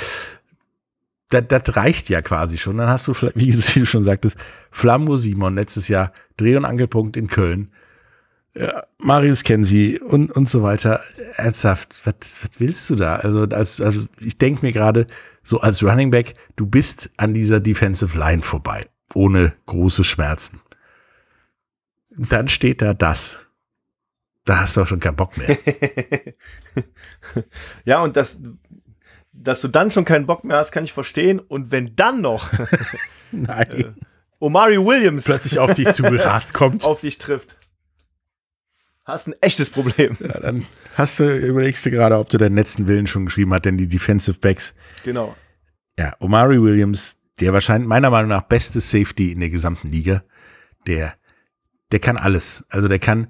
Das, das reicht ja quasi schon. Dann hast du, wie du schon sagtest, Flammo Simon letztes Jahr Dreh- und Angelpunkt in Köln. Ja, Marius Kensi und, und so weiter. Ernsthaft, was, was willst du da? Also, als, also ich denke mir gerade, so als Running Back, du bist an dieser Defensive Line vorbei, ohne große Schmerzen. Dann steht da das. Da hast du auch schon keinen Bock mehr. ja, und das, dass du dann schon keinen Bock mehr hast, kann ich verstehen. Und wenn dann noch Nein. Omari Williams plötzlich auf dich zugerast kommt. auf dich trifft, hast ein echtes Problem. Ja, dann hast du, überlegst du gerade, ob du deinen letzten Willen schon geschrieben hast, denn die Defensive Backs. Genau. Ja, Omari Williams, der wahrscheinlich meiner Meinung nach beste Safety in der gesamten Liga, der, der kann alles. Also der kann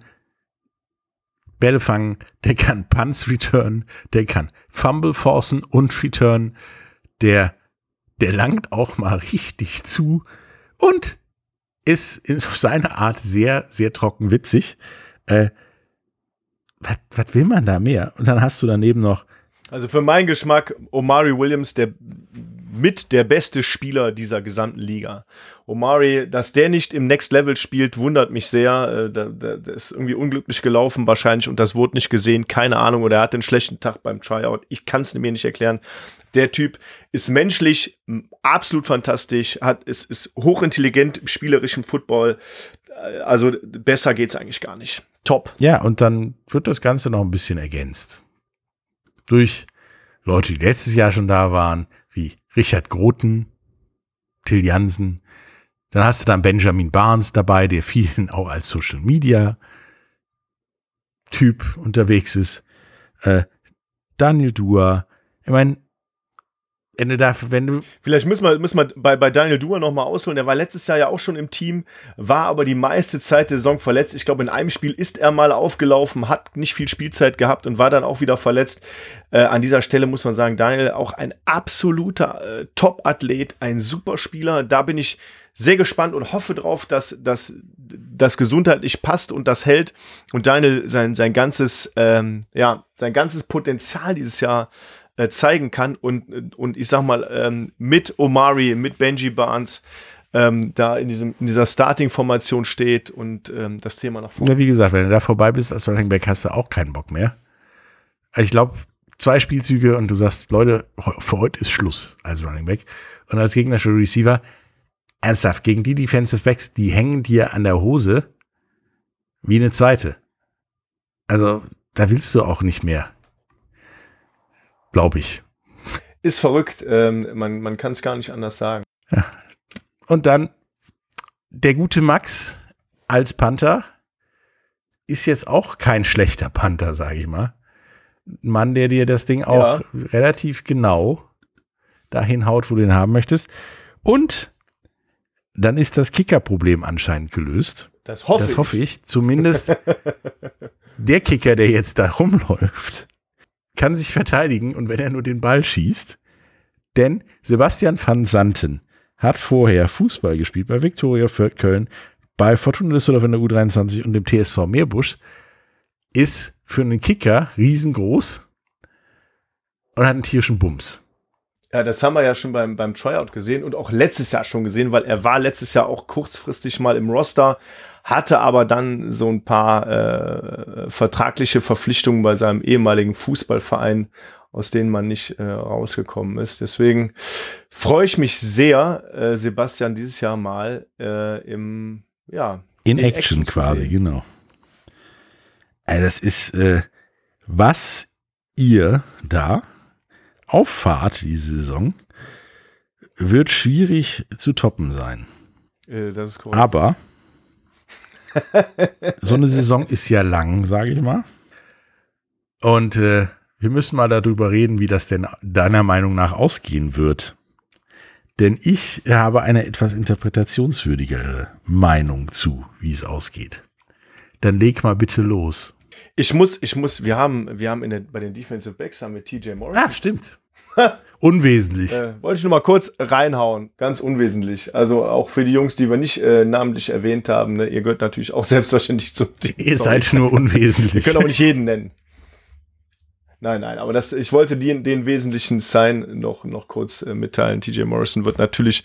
Bälle fangen, der kann Punts return, der kann Fumble forcen und return, der, der langt auch mal richtig zu und ist in seiner Art sehr, sehr trocken witzig. Äh, was, will man da mehr? Und dann hast du daneben noch Also für meinen Geschmack Omari Williams der mit der beste Spieler dieser gesamten Liga. Omari, dass der nicht im Next Level spielt, wundert mich sehr. Äh, Da, da, der ist irgendwie unglücklich gelaufen wahrscheinlich und das wurde nicht gesehen. Keine Ahnung. Oder er hat einen schlechten Tag beim Tryout. Ich kann es mir nicht erklären. Der Typ ist menschlich absolut fantastisch, hat, ist, ist hochintelligent im spielerischen Football. Äh, Also besser geht's eigentlich gar nicht. Top. Ja, und dann wird das Ganze noch ein bisschen ergänzt. Durch Leute, die letztes Jahr schon da waren, wie Richard Groten, Till Jansen. Dann hast du dann Benjamin Barnes dabei, der vielen auch als Social Media Typ unterwegs ist. Äh, Daniel Dua. Ich meine, wenn du da, wenn du Vielleicht müssen wir, müssen wir bei, bei Daniel Dua nochmal ausholen. Der war letztes Jahr ja auch schon im Team, war aber die meiste Zeit der Saison verletzt. Ich glaube, in einem Spiel ist er mal aufgelaufen, hat nicht viel Spielzeit gehabt und war dann auch wieder verletzt. Äh, an dieser Stelle muss man sagen, Daniel auch ein absoluter äh, Top-Athlet, ein super Spieler. Da bin ich sehr gespannt und hoffe drauf, dass dass das gesundheitlich passt und das hält und Daniel sein sein ganzes ähm, ja sein ganzes Potenzial dieses Jahr äh, zeigen kann und, und ich sag mal, ähm, mit Omari, mit Benji Barnes, ähm, da in, diesem, in dieser Starting-Formation steht und ähm, das Thema nach vorne. Ja, wie gesagt, wenn du da vorbei bist als Running Back, hast du auch keinen Bock mehr. Ich glaube, zwei Spielzüge und du sagst, Leute, für heute ist Schluss als Running Back. Und als gegnerischer Receiver, ernsthaft, gegen die Defensive Backs, die hängen dir an der Hose wie eine zweite. Also, da willst du auch nicht mehr. Glaube ich. Ist verrückt. Ähm, man man kann es gar nicht anders sagen. Und dann der gute Max als Panther ist jetzt auch kein schlechter Panther, sage ich mal. Ein Mann, der dir das Ding auch Ja. relativ genau dahin haut, wo du ihn haben möchtest. Und dann ist das Kicker-Problem anscheinend gelöst. Das hoffe das ich. hoffe ich. Zumindest der Kicker, der jetzt da rumläuft, kann sich verteidigen und wenn er nur den Ball schießt. Denn Sebastian van Santen hat vorher Fußball gespielt bei Viktoria Fürth Köln, bei Fortuna Düsseldorf in der U23 und dem TSV Meerbusch. Ist für einen Kicker riesengroß und hat einen tierischen Bums. Ja, das haben wir ja schon beim, beim Tryout gesehen und auch letztes Jahr schon gesehen, weil er war letztes Jahr auch kurzfristig mal im Roster, hatte aber dann so ein paar äh, vertragliche Verpflichtungen bei seinem ehemaligen Fußballverein, aus denen man nicht äh, rausgekommen ist. Deswegen freue ich mich sehr, äh, Sebastian dieses Jahr mal äh, im, ja, In, In Action, Action quasi, genau. Ey, das ist, äh, was ihr da auffahrt diese Saison, wird schwierig zu toppen sein. äh, das ist korrekt. Aber so eine Saison ist ja lang, sage ich mal. Und äh, wir müssen mal darüber reden, wie das denn deiner Meinung nach ausgehen wird. Denn ich habe eine etwas interpretationswürdigere Meinung zu, wie es ausgeht. Dann leg mal bitte los. Ich muss, ich muss, wir haben, wir haben in der, bei den Defensive Backs haben wir TJ Morris. Ah, stimmt. Unwesentlich. Äh, wollte ich nur mal kurz reinhauen, ganz unwesentlich. Also auch für die Jungs, die wir nicht äh, namentlich erwähnt haben, ne, ihr gehört natürlich auch selbstverständlich zum Team. Ihr Sorry. seid nur Wir unwesentlich. können auch nicht jeden nennen. Nein, nein, aber das, ich wollte den, den wesentlichen Sign noch, noch kurz äh, mitteilen. TJ Morrison wird natürlich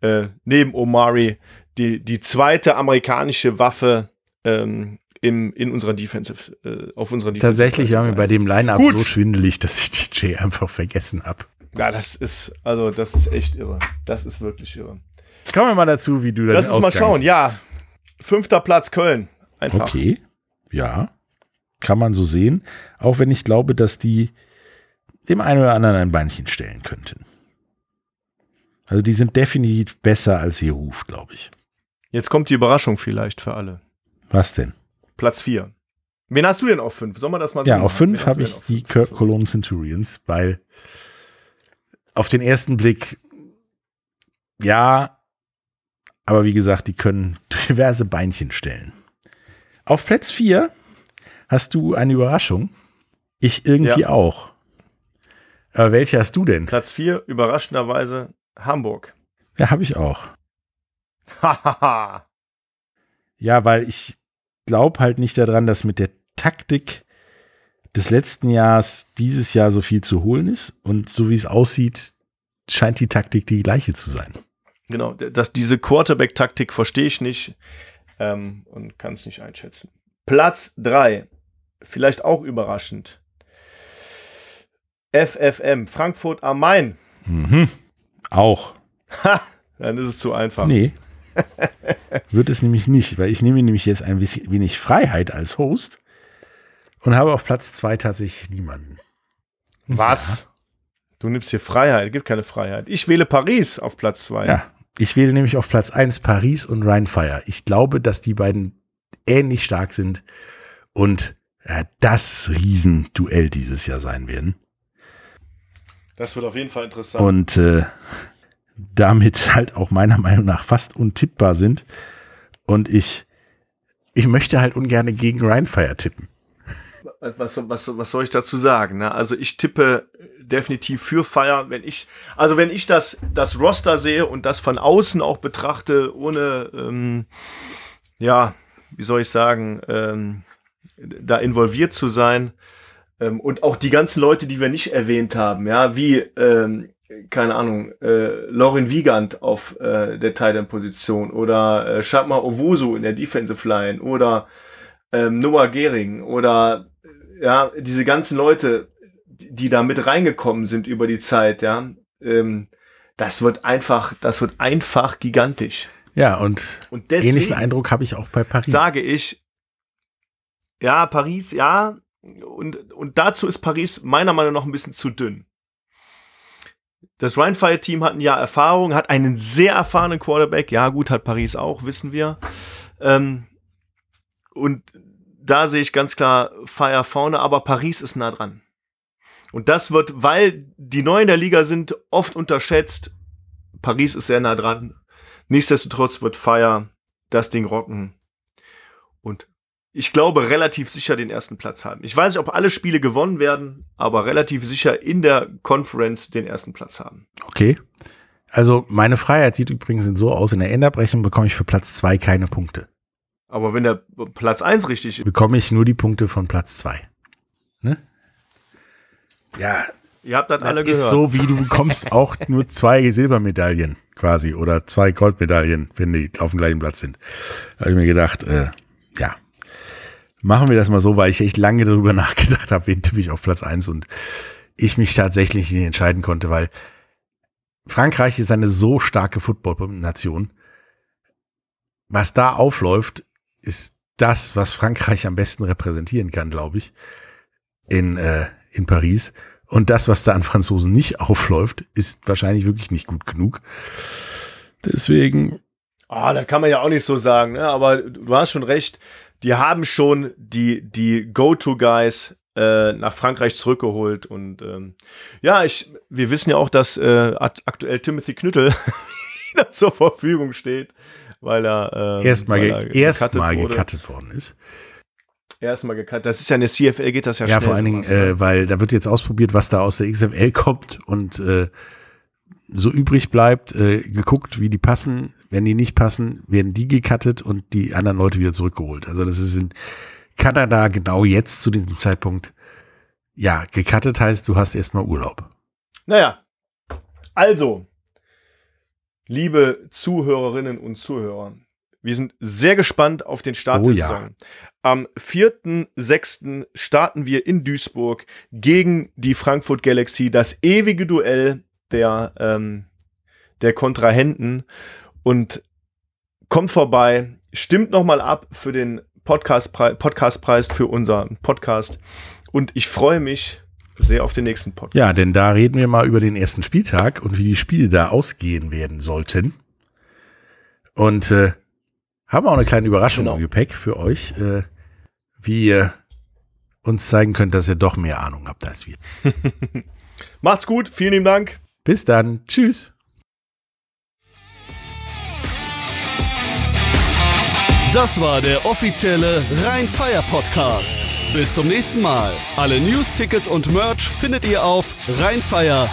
äh, neben Omari die, die zweite amerikanische Waffe ähm, in, in unserer Defensive, äh, auf unserer Defensive. Tatsächlich Seite war mir sein. bei dem Line-Up so schwindelig, dass ich DJ einfach vergessen habe. Ja, das ist, also das ist echt irre. Das ist wirklich irre. Kommen wir mal dazu, wie du da Lass uns mal schauen. Ja, fünfter Platz Köln. Einfach. Okay, ja, kann man so sehen. Auch wenn ich glaube, dass die dem einen oder anderen ein Beinchen stellen könnten. Also die sind definitiv besser als ihr Ruf, glaube ich. Jetzt kommt die Überraschung vielleicht für alle. Was denn? Platz 4. Wen hast du denn auf 5? Sollen wir das mal so Ja, auf Wen fünf hast habe du ich die? Kirk. Cologne Centurions, weil auf den ersten Blick, ja, aber wie gesagt, die können diverse Beinchen stellen. Auf Platz 4 hast du eine Überraschung. Ich irgendwie Ja. auch. Aber welche hast du denn? Platz 4, überraschenderweise Hamburg. Ja, habe ich auch. Hahaha. Ja, weil ich glaube halt nicht daran, dass mit der Taktik des letzten Jahres dieses Jahr so viel zu holen ist. Und so wie es aussieht, scheint die Taktik die gleiche zu sein. genau, dass diese Quarterback-Taktik verstehe ich nicht ähm, und kann es nicht einschätzen. Platz 3, vielleicht auch überraschend. FFM, Frankfurt am Main. Mhm. Auch. Ha, dann ist es zu einfach. Nee. Wird es nämlich nicht, weil ich nehme nämlich jetzt ein wenig Freiheit als Host und habe auf Platz zwei tatsächlich niemanden. Was? Du nimmst hier Freiheit, gibt keine Freiheit. Ich wähle Paris auf Platz 2. Ja, ich wähle nämlich auf Platz eins Paris und Rheinfire. Ich glaube, dass die beiden ähnlich stark sind und ja, das Riesenduell dieses Jahr sein werden. Das wird auf jeden Fall interessant. Und äh, damit halt auch meiner Meinung nach fast untippbar sind. Und ich, ich möchte halt ungern gegen Rheinfire tippen. was, was, was soll ich dazu sagen? Ne? Also ich tippe definitiv für Fire, wenn ich, also wenn ich das, das Roster sehe und das von außen auch betrachte, ohne, ähm, ja, wie soll ich sagen, ähm, da involviert zu sein, Ähm, und auch die ganzen Leute, die wir nicht erwähnt haben, ja, wie, ähm, keine Ahnung, äh, Lauren Wiegand auf äh, der Titan-Position oder äh, Shatma Owosu in der Defensive Line oder ähm, Noah Gehring oder äh, ja, diese ganzen Leute, die, die da mit reingekommen sind über die Zeit, ja, ähm, das wird einfach, das wird einfach gigantisch. Ja, und, Und deswegen ähnlichen Eindruck habe ich auch bei Paris. sage ich, ja, Paris, ja, und, und dazu ist Paris meiner Meinung nach ein bisschen zu dünn. Das Rheinfire-Team hat ein Jahr Erfahrung, hat einen sehr erfahrenen Quarterback. Ja, gut, hat Paris auch, wissen wir. Ähm, und da sehe ich ganz klar Fire vorne, aber Paris ist nah dran. Und das wird, weil die Neuen der Liga sind, oft unterschätzt. Paris ist sehr nah dran. Nichtsdestotrotz wird Fire das Ding rocken. Und ich glaube, relativ sicher den ersten Platz haben. Ich weiß nicht, ob alle Spiele gewonnen werden, aber relativ sicher in der Conference den ersten Platz haben. Okay. Also meine Freiheit sieht übrigens so aus, in der Endabrechnung bekomme ich für Platz zwei keine Punkte. Aber wenn der Platz eins richtig ist, Bekomme ich nur die Punkte von Platz zwei. Ne? Ja, ihr habt das alle das ist gehört. so, wie du bekommst auch nur zwei Silbermedaillen quasi oder zwei Goldmedaillen, wenn die auf dem gleichen Platz sind. Da habe ich mir gedacht, äh, ja, machen wir das mal so, weil ich echt lange darüber nachgedacht habe, wen tippe ich auf Platz eins und ich mich tatsächlich nicht entscheiden konnte, weil Frankreich ist eine so starke Football-Nation. Was da aufläuft, ist das, was Frankreich am besten repräsentieren kann, glaube ich, in, äh, in Paris. Und das, was da an Franzosen nicht aufläuft, ist wahrscheinlich wirklich nicht gut genug. Deswegen, Ah, das kann man ja auch nicht so sagen, ne? aber du hast schon recht. Die haben schon die, die Go-To-Guys äh, nach Frankreich zurückgeholt. Und ähm, ja, ich, wir wissen ja auch, dass äh, akt- aktuell Timothy Knüttel wieder zur Verfügung steht, weil er ähm, erstmal ge er wurde. gecuttet worden ist. Erstmal gecuttet. Das ist ja eine CFL, geht das ja, Ja, schnell. vor allen Dingen, ne? äh, weil da wird jetzt ausprobiert, was da aus der XFL kommt und äh, so übrig bleibt, äh, geguckt, wie die passen. Wenn die nicht passen, werden die gecuttet und die anderen Leute wieder zurückgeholt. Also das ist in Kanada genau jetzt zu diesem Zeitpunkt. Ja, gecuttet heißt, du hast erstmal Urlaub. Naja, also, liebe Zuhörerinnen und Zuhörer, wir sind sehr gespannt auf den Start Oh der ja. Saison. Am 4.6. starten wir in Duisburg gegen die Frankfurt Galaxy, das ewige Duell der, ähm, der Kontrahenten. Und kommt vorbei, stimmt nochmal ab für den Podcastpreis Podcastpreis für unseren Podcast. Und ich freue mich sehr auf den nächsten Podcast. Ja, denn da reden wir mal über den ersten Spieltag und wie die Spiele da ausgehen werden sollten. Und äh, haben auch eine kleine Überraschung Genau. im Gepäck für euch, äh, wie ihr uns zeigen könnt, dass ihr doch mehr Ahnung habt als wir. Macht's gut, vielen lieben Dank. Bis dann. Tschüss. Das war der offizielle Rhein-Fire Podcast. Bis zum nächsten Mal. Alle News, Tickets und Merch findet ihr auf rheinfire.de.